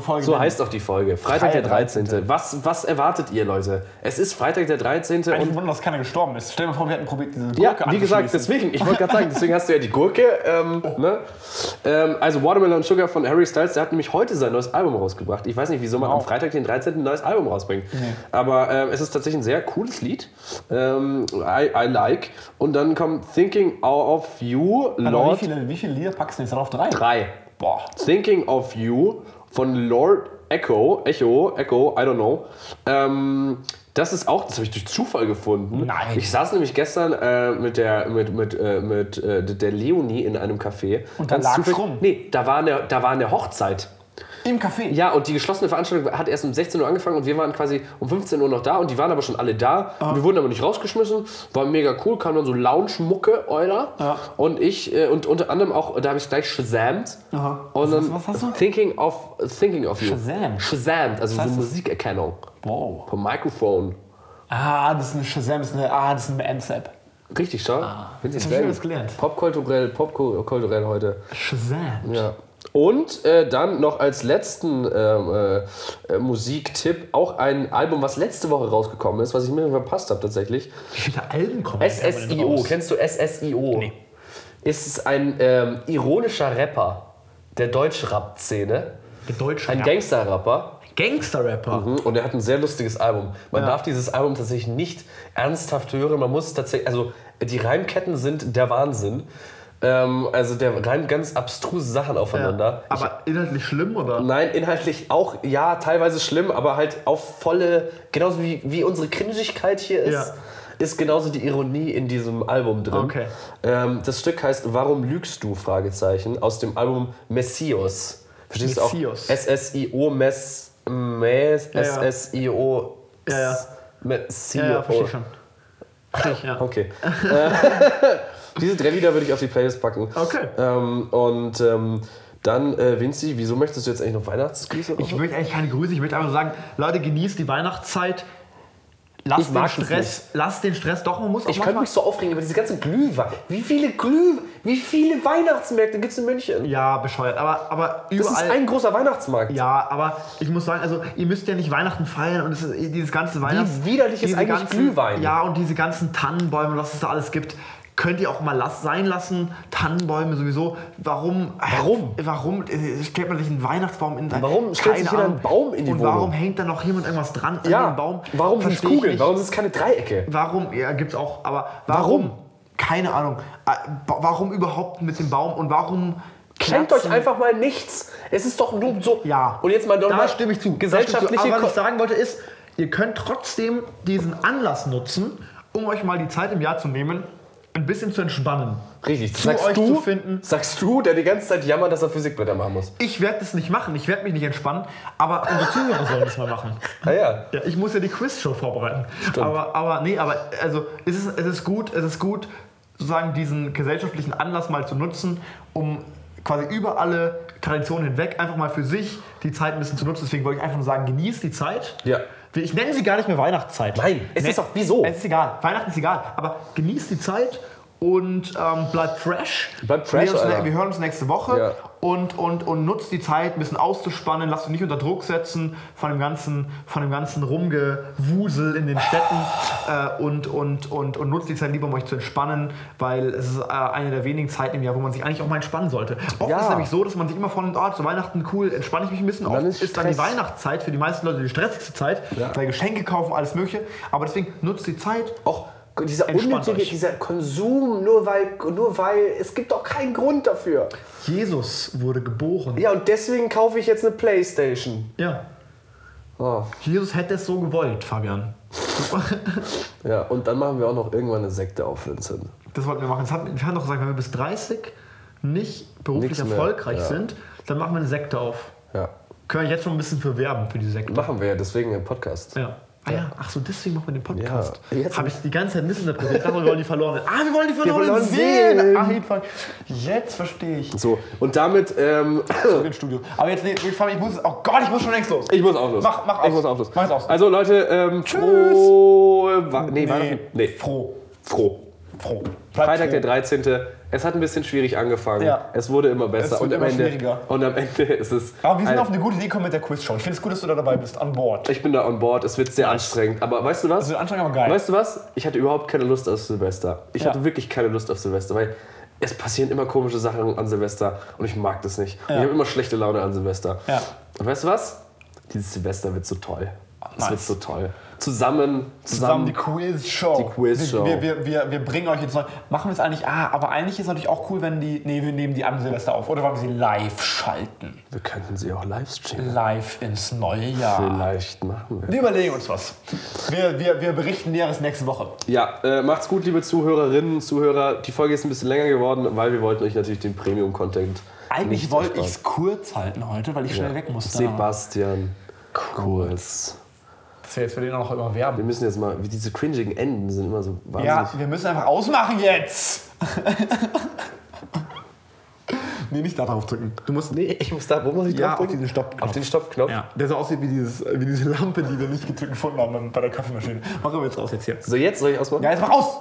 Folge So nennen. heißt auch die Folge. Freitag der Freitag 13. Was, was erwartet ihr, Leute? Es ist Freitag der 13. Eigentlich und ein Wunder, dass keiner gestorben ist. Stell dir mal vor, wir hätten probiert, diese Gurke ja, wie gesagt, deswegen, ich wollte gerade sagen, deswegen hast du ja die Gurke. Ähm, ne? ähm, also Watermelon Sugar von Harry Styles, der hat nämlich heute sein neues Album rausgebracht. Ich weiß nicht, wieso man am Wow. Freitag den 13. ein neues Album rausbringt. Aber ähm, es ist tatsächlich ein sehr cooles Lied. Ähm, I, I like. Und dann kommt Thinking of You, Aber wie viele, wie viele Lieder packst du jetzt darauf? Drei? 3. Boah. Thinking of You von Lord Echo, Echo, Echo, I don't know. Ähm, das ist auch, das habe ich durch Zufall gefunden. Nein. Ich saß nämlich gestern äh, mit der mit mit äh, mit äh, der Leonie in einem Café. Und da lag's rum? Nee, da war eine da war eine Hochzeit. Im Café? Ja, und die geschlossene Veranstaltung hat erst um 16 Uhr angefangen und wir waren quasi um 15 Uhr noch da und die waren aber schon alle da. Ah. Wir wurden aber nicht rausgeschmissen. War mega cool, kam dann so Lounge-Mucke, Euler. Ja. Und ich, äh, und unter anderem auch, da habe ich gleich shazamt. Aha. Und Was- was hast du? Thinking of, thinking of you. Shazam? Shazamt, also so das? Musikerkennung. Wow. Vom Mikrofon. Ah, das ist eine Shazam, das ist eine, ah, das ist eine Ends-App. Richtig, schau. Ah. Jetzt hab sehr ich was gelernt. Popkulturell, popkulturell heute. Shazam. Ja. Und äh, dann noch als letzten ähm, äh, äh, Musiktipp auch ein Album, was letzte Woche rausgekommen ist, was ich mir verpasst habe tatsächlich. Wie viele Alben kommen SSIO. Kennst du SSIO? Nee. Ist ein ähm, ironischer Rapper der Deutsch-Rap-Szene. Der deutsche Ein Rap. Gangster-Rapper. Gangster-Rapper. Mhm, Und er hat ein sehr lustiges Album. Man Ja. darf dieses Album tatsächlich nicht ernsthaft hören. Man muss es tatsächlich, also die Reimketten sind der Wahnsinn. Ähm, also der reimt ganz abstruse Sachen aufeinander. Ja. Aber inhaltlich schlimm, oder? Nein, inhaltlich auch, ja, teilweise schlimm, aber halt auf volle, genauso wie, wie unsere Cringigkeit hier ist, Ja. ist genauso die Ironie in diesem Album drin. Okay. Ähm, das Stück heißt Warum lügst du? Fragezeichen aus dem Album Messios. Verstehst Messios. du auch? S-S-I-O, Mess, Mess. S-S-I-O, Ja, ja. Messio. Ja, ja, verstehe ich schon. Ja. Okay. Diese drei Lieder würde ich auf die Playlist packen. Okay. Ähm, und ähm, dann, äh, Vinci, wieso möchtest du jetzt eigentlich noch Weihnachtsgrüße Ich möchte eigentlich keine Grüße, ich möchte einfach sagen, Leute, genießt die Weihnachtszeit. Lasst Ich den mag es Stress, lasst den Stress doch, man muss auch Ich könnte mich so aufregen über diese ganzen Glühwein. Wie viele Glüh, wie viele Weihnachtsmärkte gibt es in München? Ja, bescheuert, aber, aber Das überall... ist ein großer Weihnachtsmarkt. Ja, aber ich muss sagen, also ihr müsst ja nicht Weihnachten feiern und es ist, dieses ganze Weihnachts... widerlich ist eigentlich ganzen, Glühwein? Ja, und diese ganzen Tannenbäume, und was es da alles gibt, könnt ihr auch mal las sein lassen. Tannenbäume sowieso. Warum? Warum? Warum äh, stellt man sich einen Weihnachtsbaum in Warum stellt sich jeder einen Baum in die Und Wohnung? warum hängt da noch jemand irgendwas dran an Ja, den Baum? warum sind es Kugeln? nicht. Warum sind es keine Dreiecke? Warum? Ja, gibt's auch, aber warum? Warum? Keine Ahnung. Äh, Warum überhaupt mit dem Baum und warum Schenkt euch einfach mal nichts. Es ist doch nur so. Ja. Und jetzt mal doch da mal stimme ich zu. Gesellschaftliche. Aber was ich sagen wollte ist, ihr könnt trotzdem diesen Anlass nutzen, um euch mal die Zeit im Jahr zu nehmen, ein bisschen zu entspannen. Richtig, zu sagst euch du, zu finden. sagst du, der die ganze Zeit jammert, dass er Physikblätter machen muss. Ich werde das nicht machen, ich werde mich nicht entspannen, aber unsere Zuhörer sollen das mal machen. Ah ja. Ja, ich muss ja die Quizshow vorbereiten. Aber, aber nee, aber also es ist, es ist gut, es ist gut, sozusagen diesen gesellschaftlichen Anlass mal zu nutzen, um quasi über alle Traditionen hinweg einfach mal für sich die Zeit ein bisschen zu nutzen. Deswegen wollte ich einfach nur sagen, genießt die Zeit. Ja. Ich nenne sie gar nicht mehr Weihnachtszeit. Nein, es ist doch- wieso? Es ist egal. Weihnachten ist egal. Aber genießt die Zeit und ähm, bleibt fresh. Bleibt fresh, Wir, uns, Alter. wir hören uns nächste Woche Ja. Und, und, und nutzt die Zeit, ein bisschen auszuspannen. Lasst euch nicht unter Druck setzen von dem ganzen, von dem ganzen Rumgewusel in den Städten äh, und, und, und, und nutzt die Zeit lieber, um euch zu entspannen, weil es ist äh, eine der wenigen Zeiten im Jahr, wo man sich eigentlich auch mal entspannen sollte. Oft Ja. ist es nämlich so, dass man sich immer von, oh, zu Weihnachten cool, entspanne ich mich ein bisschen. Oft dann ist, ist dann die. Weihnachtszeit für die meisten Leute die stressigste Zeit, Ja. weil Geschenke kaufen, alles mögliche. Aber deswegen nutzt die Zeit. Auch dieser unnötige, euch. dieser Konsum, nur weil, nur weil, es gibt doch keinen Grund dafür. Jesus wurde geboren. Ja, und deswegen kaufe ich jetzt eine Playstation. Ja. Oh. Jesus hätte es so gewollt, Fabian. Ja, und dann machen wir auch noch irgendwann eine Sekte auf, Vincent. Das wollten wir machen. Das hat, wir haben doch gesagt, wenn wir bis 30 nicht beruflich Nichts erfolgreich ja. sind, Dann machen wir eine Sekte auf. Ja. Können wir jetzt schon ein bisschen für werben für die Sekte. Machen wir ja deswegen einen Podcast. Ja. Ah ja, ach so, deswegen machen wir den Podcast. Ja, jetzt- Habe ich die ganze Zeit misinterpretiert. Ich dachte, wir wollen die verlorenen. Ah, wir wollen die verlorenen verlorenen Seelen. Jetzt verstehe ich. So, und damit, ähm, Zurück ins Studio. Aber jetzt, nee, ich, ich muss, oh Gott, ich muss schon längst los. ich muss auch los. Mach- mach Ich aus. muss auch los. Mach aus. Also Leute, ähm, frohe, Wa nee, Weihnachten, nee, Froh. froh. Froh. Bleib Freitag froh. der 13. Es hat ein bisschen schwierig angefangen. Ja. Es wurde immer besser. Es wird und, am immer Ende, schwieriger. und am Ende ist es. Aber wir sind auf eine gute Idee gekommen mit der Quizshow. Ich finde es gut, dass du da dabei bist, an Bord. ich bin da on board. Es wird sehr anstrengend. Aber weißt du was? Das wird anstrengend, aber geil. Weißt du was? Ich hatte überhaupt keine Lust auf Silvester. Ich Ja. hatte wirklich keine Lust auf Silvester, weil es passieren immer komische Sachen an Silvester und ich mag das nicht. Und ich habe immer schlechte Laune an Silvester. Ja. Und weißt du was? Dieses Silvester wird so toll. Es nice. wird so toll. Zusammen, Zusammen zusammen. die Quiz-Show. Die Quiz-Show. Wir, wir, wir, wir bringen euch jetzt neu. Machen wir es eigentlich. Ah, aber eigentlich ist es natürlich auch cool, wenn die. Nee, wir nehmen die an Silvester auf. Oder wollen wir sie live schalten? Wir könnten sie auch live streamen. Live ins neue Jahr. Vielleicht machen wir. Wir überlegen uns was. Wir, wir, wir berichten Näheres nächste Woche. Ja, äh, macht's gut, liebe Zuhörerinnen, Zuhörer. Die Folge ist ein bisschen länger geworden, weil wir wollten euch natürlich den Premium-Content. Eigentlich wollte ich es kurz halten heute, weil ich schnell weg musste. Sebastian Kurz. Das ist jetzt für den auch noch immer Wir werben. müssen jetzt mal, diese cringigen Enden sind immer so wahnsinnig. Ja, wir müssen einfach ausmachen jetzt. nee, nicht da drauf drücken. Du musst. Nee, ich muss da, wo muss ich Ja, draufdrücken? auf diesen Stoppknopf. Auf den Stoppknopf. Ja, der so aussieht wie, dieses, wie diese Lampe, die wir nicht gedrückt gefunden haben bei der Kaffeemaschine. Machen wir jetzt raus jetzt hier. So, jetzt soll ich ausmachen? Ja, jetzt mach aus!